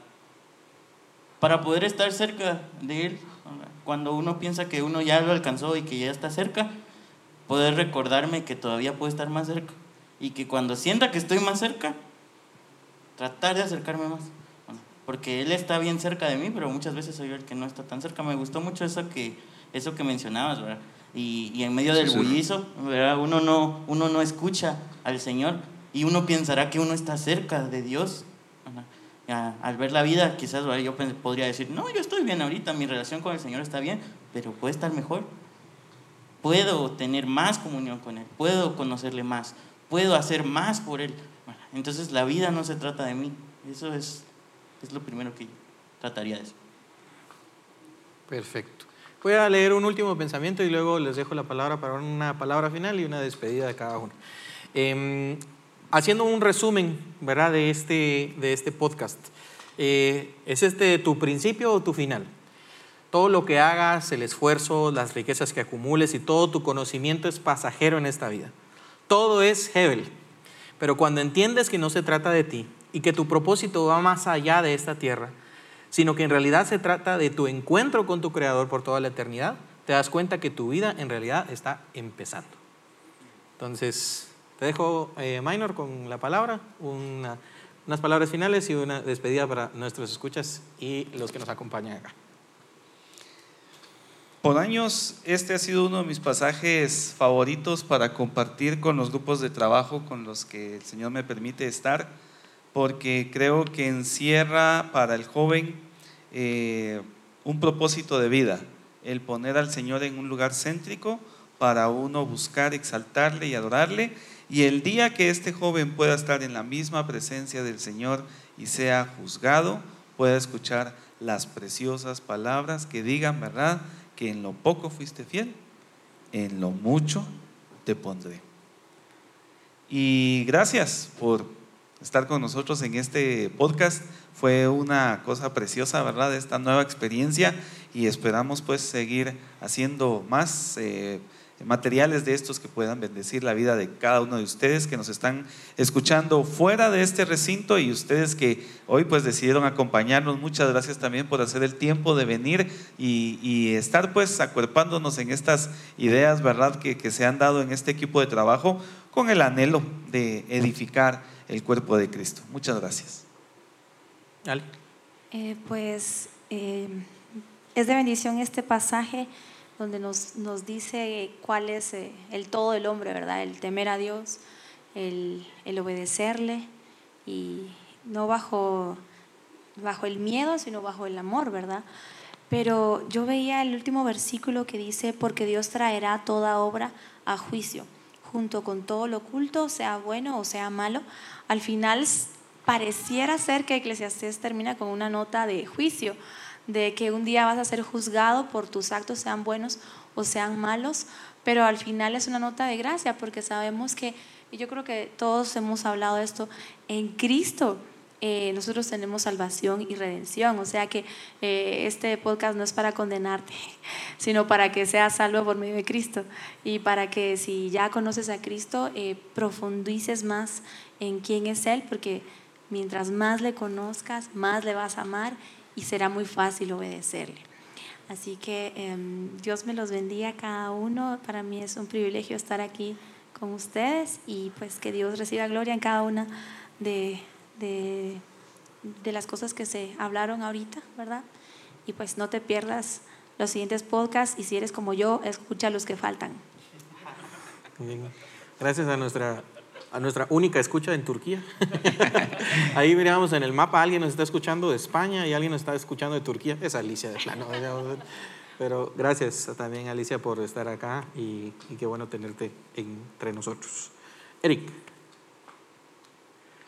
para poder estar cerca de Él. Cuando uno piensa que uno ya lo alcanzó y que ya está cerca, poder recordarme que todavía puedo estar más cerca. Y que cuando sienta que estoy más cerca, tratar de acercarme más. Bueno, Porque Él está bien cerca de mí, pero muchas veces soy yo el que no está tan cerca. Me gustó mucho eso que, eso que mencionabas, ¿verdad? Y, y en medio del bullizo, ¿verdad? Uno, no, uno no escucha al Señor y uno pensará que uno está cerca de Dios. Al ver la vida, quizás yo podría decir, no, yo estoy bien ahorita, mi relación con el Señor está bien, pero puede estar mejor. Puedo tener más comunión con Él, puedo conocerle más, puedo hacer más por Él. Entonces la vida no se trata de mí, eso es, es lo primero que trataría de eso. Perfecto. Voy a leer un último pensamiento y luego les dejo la palabra para una palabra final y una despedida de cada uno. Em, haciendo un resumen, ¿verdad? De este, de este podcast. Eh, ¿Es este tu principio o tu final? Todo lo que hagas, el esfuerzo, las riquezas que acumules y todo tu conocimiento es pasajero en esta vida. Todo es Hebel. Pero cuando entiendes que no se trata de ti y que tu propósito va más allá de esta tierra, sino que en realidad se trata de tu encuentro con tu Creador por toda la eternidad, te das cuenta que tu vida en realidad está empezando. Entonces, te dejo, eh, Minor, con la palabra, unas palabras finales y una despedida para nuestros escuchas y los que nos acompañan acá. Por años, este ha sido uno de mis pasajes favoritos para compartir con los grupos de trabajo con los que el Señor me permite estar, porque creo que encierra para el joven eh, un propósito de vida, el poner al Señor en un lugar céntrico para uno buscar, exaltarle y adorarle. Y el día que este joven pueda estar en la misma presencia del Señor y sea juzgado, pueda escuchar las preciosas palabras que digan, ¿verdad? que en lo poco fuiste fiel, en lo mucho te pondré. Y gracias por estar con nosotros en este podcast. Fue una cosa preciosa, ¿verdad? Esta nueva experiencia y esperamos pues seguir haciendo más. Eh, materiales de estos que puedan bendecir la vida de cada uno de ustedes que nos están escuchando fuera de este recinto y ustedes que hoy pues decidieron acompañarnos. Muchas gracias también por hacer el tiempo de venir y, estar pues acuerpándonos en estas ideas, ¿verdad? Que, que, se han dado en este equipo de trabajo con el anhelo de edificar el cuerpo de Cristo. Muchas gracias. Eh, pues eh, es de bendición este pasaje donde nos, nos dice cuál es eh, el todo del hombre, ¿verdad? El temer a Dios, el, el obedecerle y no bajo, bajo el miedo, sino bajo el amor, ¿verdad? Pero yo veía el último versículo que dice, porque Dios traerá toda obra a juicio, junto con todo lo oculto, sea bueno o sea malo. Al final pareciera ser que Eclesiastés termina con una nota de juicio, de que un día vas a ser juzgado por tus actos, sean buenos o sean malos, pero al final es una nota de gracia porque sabemos que, y yo creo que todos hemos hablado de esto, en Cristo eh, nosotros tenemos salvación y redención, o sea que eh, este podcast no es para condenarte, sino para que seas salvo por medio de Cristo. Y para que si ya conoces a Cristo, eh, profundices más en quién es Él, porque mientras más le conozcas, más le vas a amar y será muy fácil obedecerle. Así que em, Dios me los bendiga a cada uno. Para mí es un privilegio estar aquí con ustedes y pues que Dios reciba gloria en cada una de, de, de las cosas que se hablaron ahorita, ¿verdad? Y pues no te pierdas los siguientes podcasts y si eres como yo, escucha los que faltan. Gracias a nuestra a nuestra única escucha en Turquía. Ahí miramos en el mapa, alguien nos está escuchando de España y alguien nos está escuchando de Turquía. Es Alicia de plano. Pero gracias también, Alicia, por estar acá y, qué bueno tenerte entre nosotros. Eric.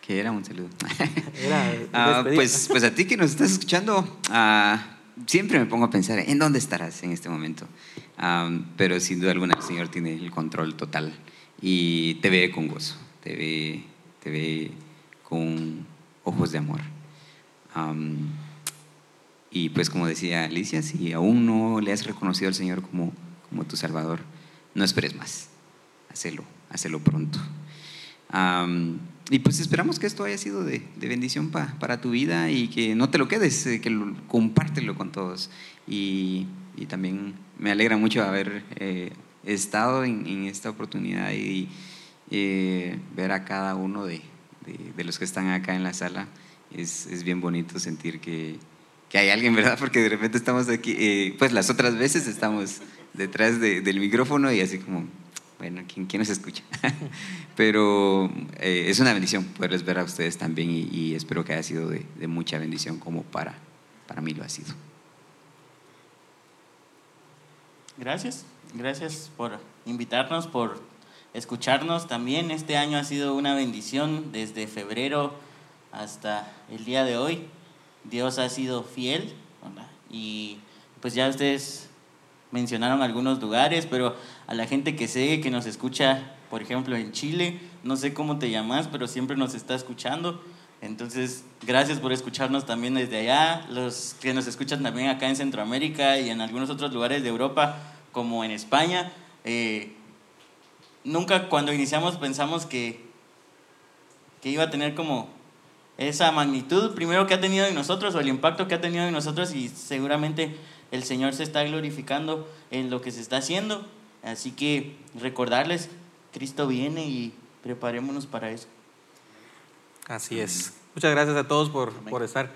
Que era un saludo. Ah, pues, pues a ti que nos estás escuchando, ah, siempre me pongo a pensar en dónde estarás en este momento. Ah, pero sin duda alguna el Señor tiene el control total y te ve con gozo te ve, te ve con ojos de amor. y pues como decía Alicia, si aún no le has reconocido al Señor como, como tu Salvador, no esperes más, hazlo, hazlo pronto. y pues esperamos que esto haya sido de, de bendición para tu vida y que no te lo quedes, eh, que lo, compártelo con todos. Y, y, también me alegra mucho haber eh, estado en, en, esta oportunidad y, eh, ver a cada uno de, de, los que están acá en la sala. Es, es bien bonito sentir que, que, hay alguien, ¿verdad? Porque de repente estamos aquí, eh, pues las otras veces estamos detrás del micrófono y así como, bueno, ¿quién, quién nos escucha? Pero eh, es una bendición poderles ver a ustedes también y, y espero que haya sido de, de, mucha bendición como para, para mí lo ha sido. Gracias, gracias por invitarnos, por escucharnos también. Este año ha sido una bendición desde febrero hasta el día de hoy. Dios ha sido fiel y pues ya ustedes mencionaron algunos lugares, pero a la gente que sé que nos escucha, por ejemplo, en Chile, no sé cómo te llamas, pero siempre nos está escuchando. Entonces, gracias por escucharnos también desde allá, los que nos escuchan también acá en Centroamérica y en algunos otros lugares de Europa, como en España. Eh, nunca cuando iniciamos pensamos que, que iba a tener como esa magnitud primero que ha tenido en nosotros o el impacto que ha tenido en nosotros y seguramente el Señor se está glorificando en lo que se está haciendo. Así que recordarles, Cristo viene y preparémonos para eso. Así es. Muchas gracias a todos por, por estar.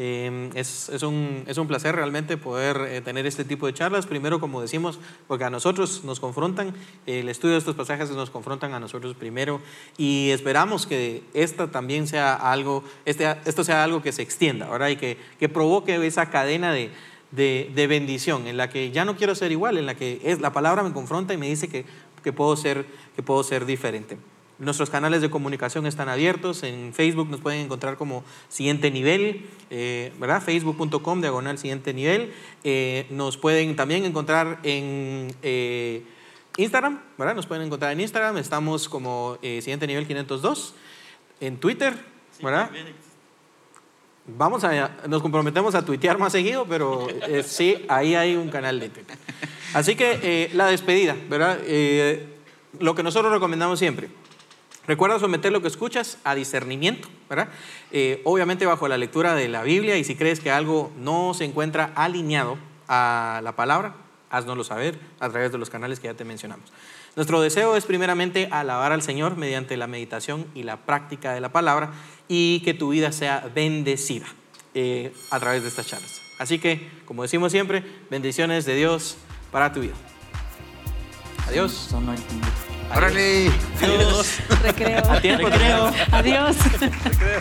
Eh, es, es, un, es, un, placer realmente poder eh, tener este tipo de charlas. Primero, como decimos, porque a nosotros nos confrontan, el estudio de estos pasajes nos confrontan a nosotros primero y esperamos que esta también sea algo, este, esto sea algo que se extienda, ¿verdad? Y que, que provoque esa cadena de, de, de, bendición en la que ya no quiero ser igual, en la que es, la palabra me confronta y me dice que, que, puedo, ser, que puedo ser diferente. Nuestros canales de comunicación están abiertos. En Facebook nos pueden encontrar como siguiente nivel, eh, ¿verdad? Facebook.com, diagonal siguiente nivel. Eh, nos pueden también encontrar en eh, Instagram, ¿verdad? Nos pueden encontrar en Instagram. Estamos como siguiente nivel 502. En Twitter, ¿verdad? Vamos a, nos comprometemos a tuitear más seguido, pero sí, ahí hay un canal de Twitter. Así que la despedida, ¿verdad? Lo que nosotros recomendamos siempre. Recuerda someter lo que escuchas a discernimiento, ¿verdad? Eh, obviamente bajo la lectura de la Biblia y si crees que algo no se encuentra alineado a la palabra, haznoslo saber a través de los canales que ya te mencionamos. Nuestro deseo es primeramente alabar al Señor mediante la meditación y la práctica de la palabra y que tu vida sea bendecida eh, a través de estas charlas. Así que, como decimos siempre, bendiciones de Dios para tu vida. Adiós. ¡Órale! Adiós. Recreo. A tiempo. Recreo. Adiós. Recreo.